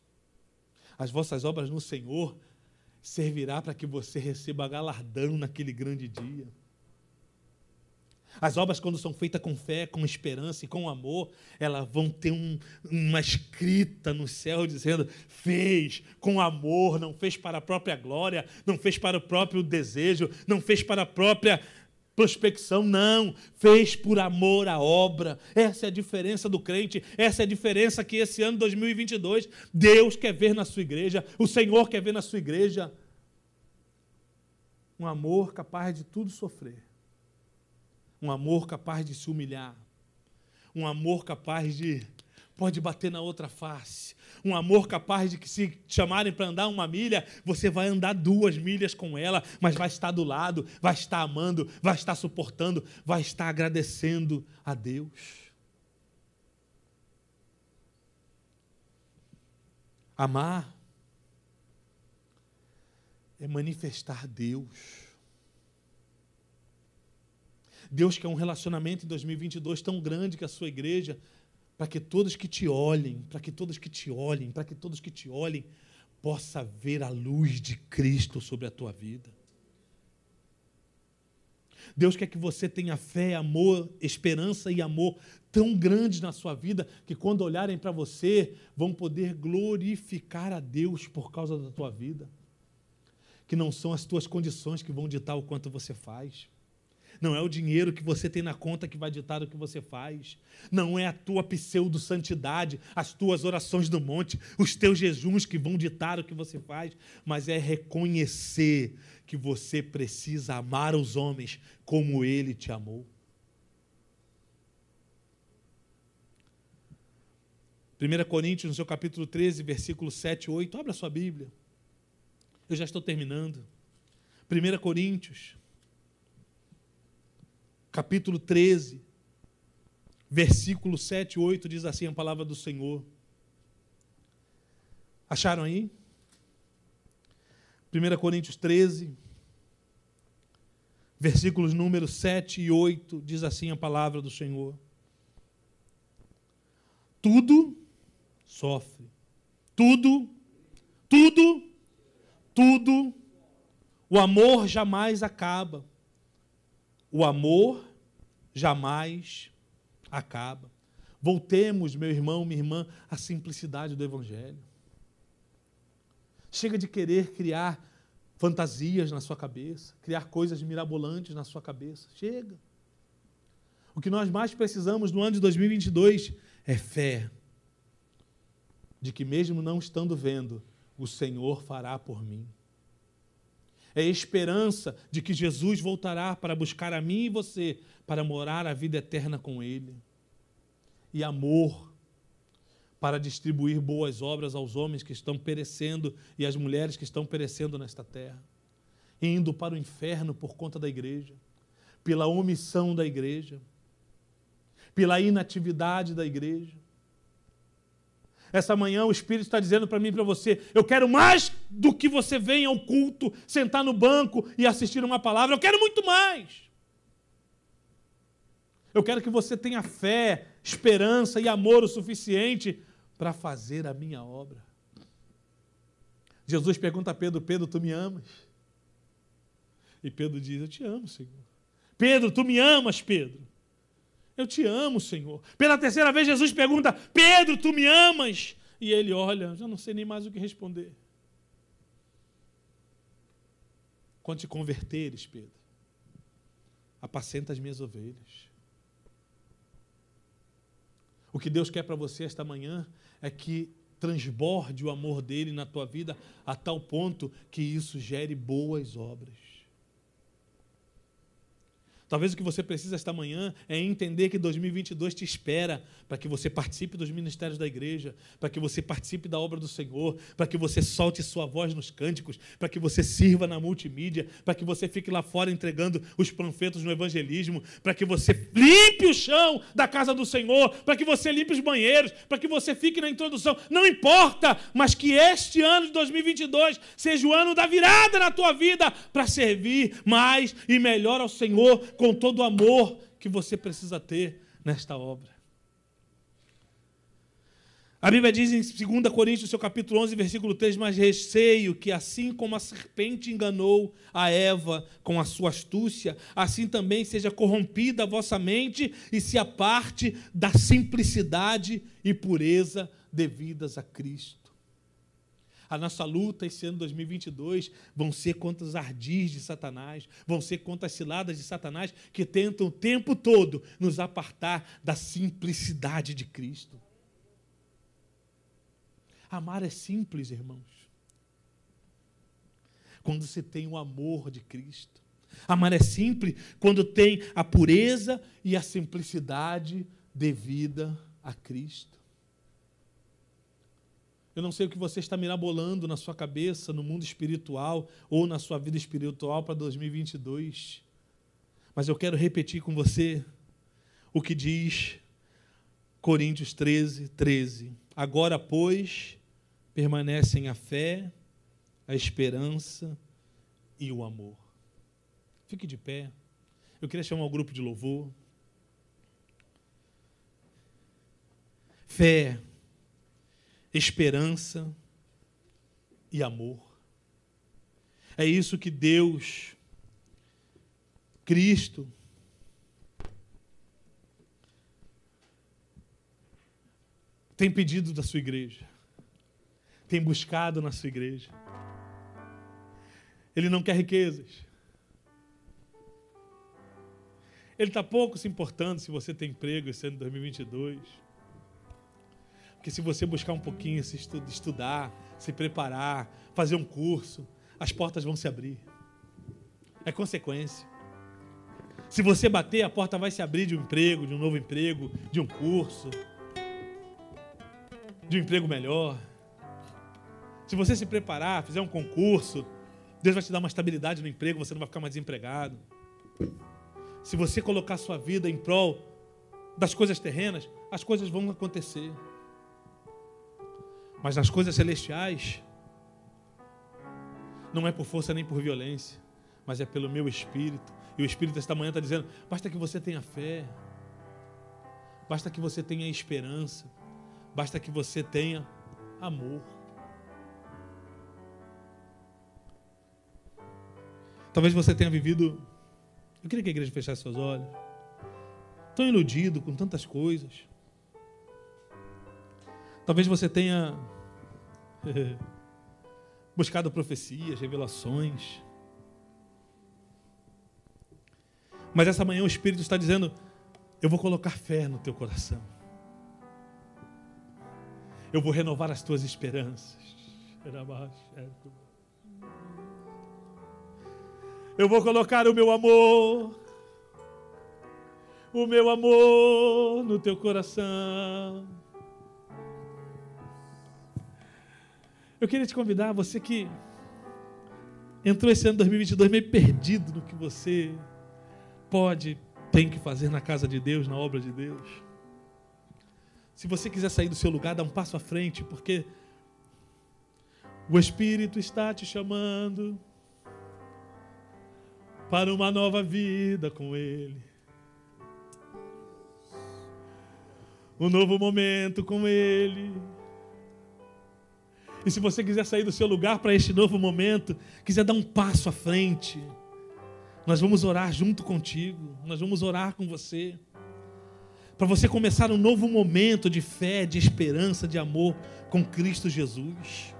As vossas obras no Senhor servirá para que você receba galardão naquele grande dia. As obras, quando são feitas com fé, com esperança e com amor, elas vão ter um, uma escrita no céu dizendo: fez com amor, não fez para a própria glória, não fez para o próprio desejo, não fez para a própria prospecção, não. Fez por amor à obra. Essa é a diferença do crente, essa é a diferença que esse ano 2022 Deus quer ver na sua igreja, o Senhor quer ver na sua igreja. Um amor capaz de tudo sofrer. Um amor capaz de se humilhar. Um amor capaz de pode bater na outra face. Um amor capaz de que se chamarem para andar uma milha, você vai andar duas milhas com ela, mas vai estar do lado, vai estar amando, vai estar suportando, vai estar agradecendo a Deus. Amar é manifestar Deus. Deus quer um relacionamento em 2022 tão grande que a sua igreja para que todos que te olhem, para que todos que te olhem, para que todos que te olhem possa ver a luz de Cristo sobre a tua vida. Deus quer que você tenha fé, amor, esperança e amor tão grandes na sua vida que quando olharem para você vão poder glorificar a Deus por causa da tua vida. Que não são as tuas condições que vão ditar o quanto você faz. Não é o dinheiro que você tem na conta que vai ditar o que você faz. Não é a tua pseudo-santidade, as tuas orações do monte, os teus jejuns que vão ditar o que você faz. Mas é reconhecer que você precisa amar os homens como ele te amou. 1 Coríntios, no seu capítulo 13, versículo 7 e 8. Abra sua Bíblia. Eu já estou terminando. 1 Coríntios capítulo 13, versículo 7 e 8 diz assim a palavra do Senhor. Acharam aí? 1 Coríntios 13, versículos números 7 e 8 diz assim a palavra do Senhor. Tudo sofre. Tudo, tudo, tudo. O amor jamais acaba. O amor jamais acaba. Voltemos, meu irmão, minha irmã, à simplicidade do Evangelho. Chega de querer criar fantasias na sua cabeça, criar coisas mirabolantes na sua cabeça. Chega. O que nós mais precisamos no ano de 2022 é fé. De que, mesmo não estando vendo, o Senhor fará por mim é esperança de que Jesus voltará para buscar a mim e você, para morar a vida eterna com Ele. E amor para distribuir boas obras aos homens que estão perecendo e às mulheres que estão perecendo nesta terra, indo para o inferno por conta da igreja, pela omissão da igreja, pela inatividade da igreja. Essa manhã o Espírito está dizendo para mim e para você: eu quero mais do que você venha ao culto, sentar no banco e assistir uma palavra, eu quero muito mais. Eu quero que você tenha fé, esperança e amor o suficiente para fazer a minha obra. Jesus pergunta a Pedro: Pedro, tu me amas? E Pedro diz: Eu te amo, Senhor. Pedro, tu me amas, Pedro? Eu te amo, Senhor. Pela terceira vez, Jesus pergunta: Pedro, tu me amas? E ele olha, já não sei nem mais o que responder. Quando te converteres, Pedro, apacenta as minhas ovelhas. O que Deus quer para você esta manhã é que transborde o amor dele na tua vida a tal ponto que isso gere boas obras. Talvez o que você precisa esta manhã é entender que 2022 te espera para que você participe dos ministérios da igreja, para que você participe da obra do Senhor, para que você solte sua voz nos cânticos, para que você sirva na multimídia, para que você fique lá fora entregando os panfletos no evangelismo, para que você limpe o chão da casa do Senhor, para que você limpe os banheiros, para que você fique na introdução. Não importa, mas que este ano de 2022 seja o ano da virada na tua vida para servir mais e melhor ao Senhor com todo o amor que você precisa ter nesta obra. A Bíblia diz em 2 Coríntios, seu capítulo 11, versículo 3, mas receio que assim como a serpente enganou a Eva com a sua astúcia, assim também seja corrompida a vossa mente e se aparte da simplicidade e pureza devidas a Cristo. A nossa luta esse ano 2022 vão ser contra os ardis de Satanás, vão ser contra as ciladas de Satanás que tentam o tempo todo nos apartar da simplicidade de Cristo. Amar é simples, irmãos. Quando você tem o amor de Cristo. Amar é simples quando tem a pureza e a simplicidade devida a Cristo. Eu não sei o que você está mirabolando na sua cabeça, no mundo espiritual ou na sua vida espiritual para 2022. Mas eu quero repetir com você o que diz Coríntios 13, 13. Agora, pois, permanecem a fé, a esperança e o amor. Fique de pé. Eu queria chamar o grupo de louvor. Fé, esperança e amor. É isso que Deus, Cristo, tem pedido da sua igreja tem buscado na sua igreja. Ele não quer riquezas. Ele está pouco se importando se você tem emprego esse ano de 2022. Porque se você buscar um pouquinho, se estudar, se preparar, fazer um curso, as portas vão se abrir. É consequência. Se você bater, a porta vai se abrir de um emprego, de um novo emprego, de um curso, de um emprego melhor. Se você se preparar, fizer um concurso, Deus vai te dar uma estabilidade no emprego, você não vai ficar mais desempregado. Se você colocar sua vida em prol das coisas terrenas, as coisas vão acontecer. Mas nas coisas celestiais, não é por força nem por violência, mas é pelo meu espírito. E o Espírito esta manhã está dizendo: basta que você tenha fé, basta que você tenha esperança, basta que você tenha amor. Talvez você tenha vivido. Eu queria que a igreja fechasse seus olhos. Tão iludido com tantas coisas. Talvez você tenha *laughs* buscado profecias, revelações. Mas essa manhã o Espírito está dizendo: Eu vou colocar fé no teu coração. Eu vou renovar as tuas esperanças. Eu vou colocar o meu amor, o meu amor no teu coração. Eu queria te convidar, você que entrou esse ano 2022 meio perdido no que você pode, tem que fazer na casa de Deus, na obra de Deus. Se você quiser sair do seu lugar, dá um passo à frente, porque o Espírito está te chamando para uma nova vida com Ele. Um novo momento com Ele. E se você quiser sair do seu lugar para este novo momento, quiser dar um passo à frente, nós vamos orar junto contigo, nós vamos orar com você. Para você começar um novo momento de fé, de esperança, de amor com Cristo Jesus.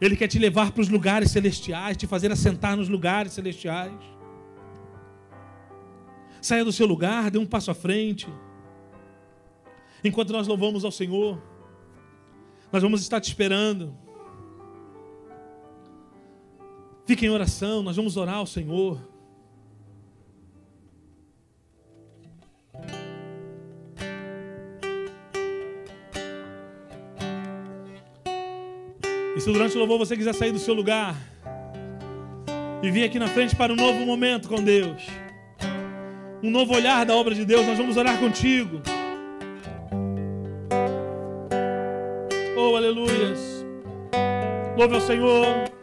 Ele quer te levar para os lugares celestiais, te fazer assentar nos lugares celestiais. Saia do seu lugar, dê um passo à frente. Enquanto nós louvamos ao Senhor, nós vamos estar te esperando. Fique em oração, nós vamos orar ao Senhor. E se durante o louvor você quiser sair do seu lugar e vir aqui na frente para um novo momento com Deus, um novo olhar da obra de Deus, nós vamos orar contigo. Aleluias. Louve ao Senhor.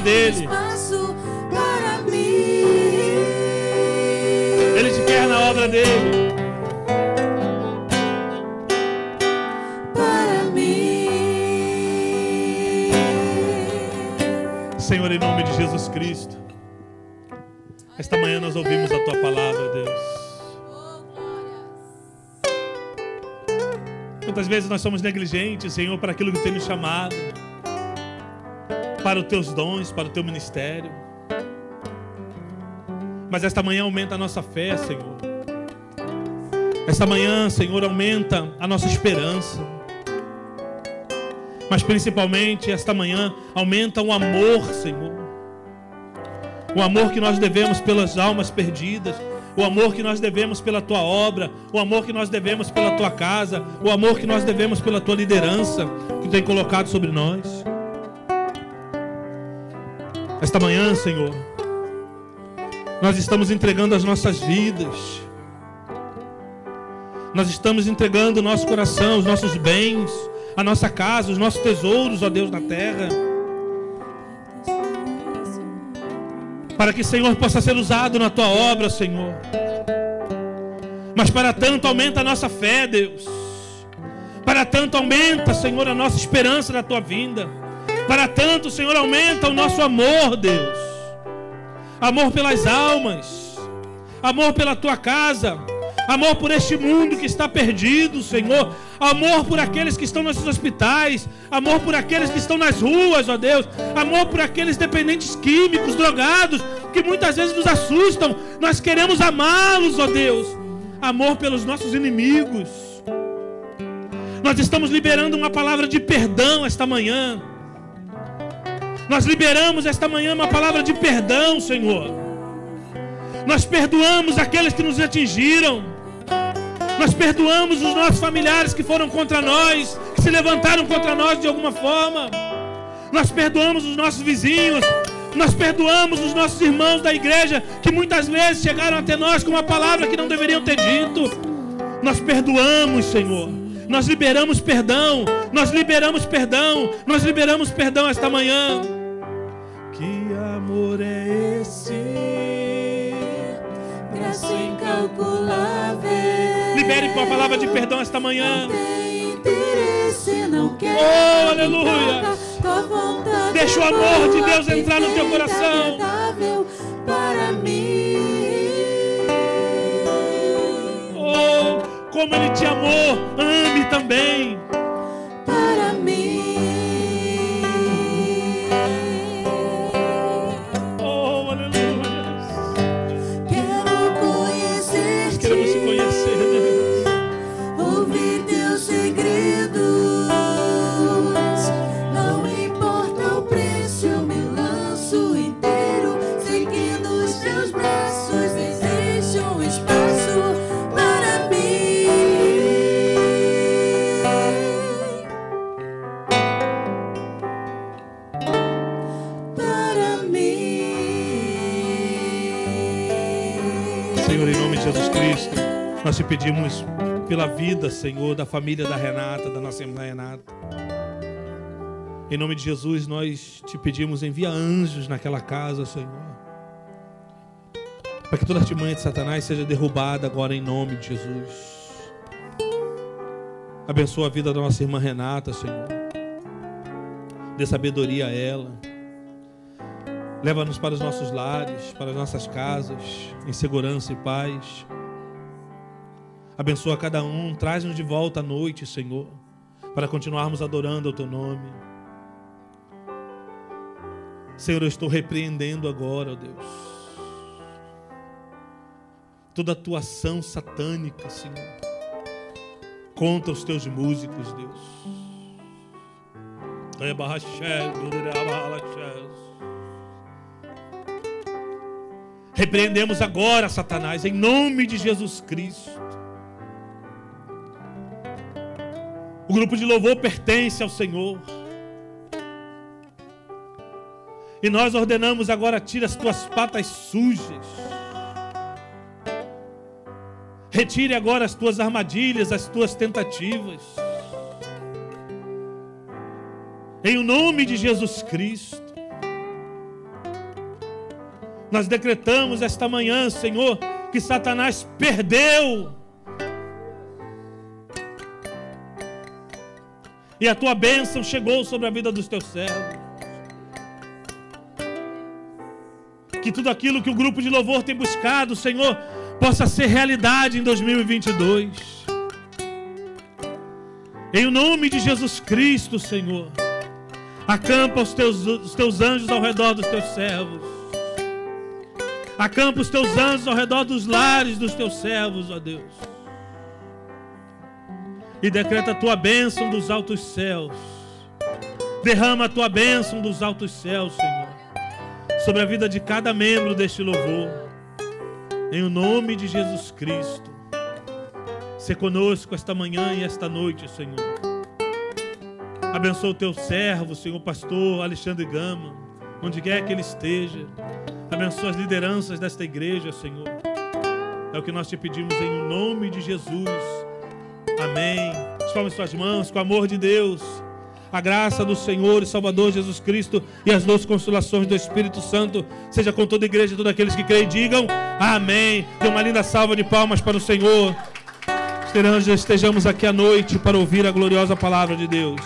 Dele. Para mim. Ele te quer na obra dele. Para mim. Senhor, em nome de Jesus Cristo. Esta manhã nós ouvimos a tua palavra, Deus. Quantas vezes nós somos negligentes, Senhor, para aquilo que tem nos chamado, para os teus dons, para o teu ministério. Mas esta manhã aumenta a nossa fé, Senhor. Esta manhã, Senhor, aumenta a nossa esperança. Mas principalmente esta manhã aumenta o amor, Senhor. O amor que nós devemos pelas almas perdidas, o amor que nós devemos pela tua obra, o amor que nós devemos pela tua casa, o amor que nós devemos pela tua liderança que tem colocado sobre nós. Esta manhã, Senhor, nós estamos entregando as nossas vidas. Nós estamos entregando o nosso coração, os nossos bens, a nossa casa, os nossos tesouros, ó Deus, na terra. Para que, Senhor, possa ser usado na tua obra, Senhor. Mas para tanto aumenta a nossa fé, Deus. Para tanto aumenta, Senhor, a nossa esperança na tua vinda. Para tanto, Senhor, aumenta o nosso amor, Deus. Amor pelas almas. Amor pela tua casa. Amor por este mundo que está perdido, Senhor. Amor por aqueles que estão nos hospitais. Amor por aqueles que estão nas ruas, ó Deus. Amor por aqueles dependentes químicos, drogados, que muitas vezes nos assustam. Nós queremos amá-los, ó Deus. Amor pelos nossos inimigos. Nós estamos liberando uma palavra de perdão esta manhã. Nós liberamos esta manhã uma palavra de perdão, Senhor. Nós perdoamos aqueles que nos atingiram. Nós perdoamos os nossos familiares que foram contra nós, que se levantaram contra nós de alguma forma. Nós perdoamos os nossos vizinhos. Nós perdoamos os nossos irmãos da igreja que muitas vezes chegaram até nós com uma palavra que não deveriam ter dito. Nós perdoamos, Senhor. Nós liberamos perdão. Nós liberamos perdão. Nós liberamos perdão esta manhã. Amor é esse? Graça incalculável. Libere com a palavra de perdão esta manhã. Tem interesse, não Oh, nada em aleluia. Deixa o amor de Deus entrar no teu coração. para mim. Oh, como Ele te amou, ame também. Nós te pedimos pela vida, Senhor, da família da Renata, da nossa irmã Renata. Em nome de Jesus, nós te pedimos, envia anjos naquela casa, Senhor. Para que toda artimanha de Satanás seja derrubada agora em nome de Jesus. Abençoa a vida da nossa irmã Renata, Senhor. Dê sabedoria a ela. Leva-nos para os nossos lares, para as nossas casas, em segurança e paz. Abençoa cada um, traz-nos de volta à noite, Senhor, para continuarmos adorando o teu nome. Senhor, eu estou repreendendo agora, ó Deus, toda atuação satânica, Senhor, contra os teus músicos, Deus. Repreendemos agora, Satanás, em nome de Jesus Cristo. O grupo de louvor pertence ao Senhor. E nós ordenamos agora, tira as tuas patas sujas. Retire agora as tuas armadilhas, as tuas tentativas. Em o nome de Jesus Cristo. Nós decretamos esta manhã, Senhor, que Satanás perdeu. E a tua bênção chegou sobre a vida dos teus servos. Que tudo aquilo que o grupo de louvor tem buscado, Senhor, possa ser realidade em 2022. Em nome de Jesus Cristo, Senhor. Acampa os teus, os teus anjos ao redor dos teus servos. Acampa os teus anjos ao redor dos lares dos teus servos, ó Deus. E decreta a tua bênção dos altos céus. Derrama a tua bênção dos altos céus, Senhor, sobre a vida de cada membro deste louvor. Em o nome de Jesus Cristo. Se conosco esta manhã e esta noite, Senhor. Abençoa o teu servo, Senhor pastor Alexandre Gama, onde quer que ele esteja. Abençoa as lideranças desta igreja, Senhor. É o que nós te pedimos em nome de Jesus. Amém. Tome suas mãos com o amor de Deus. A graça do Senhor e Salvador Jesus Cristo e as doces consolações do Espírito Santo seja com toda a igreja e todos aqueles que creem, digam amém. Dê uma linda salva de palmas para o Senhor. Estejamos aqui à noite para ouvir a gloriosa palavra de Deus.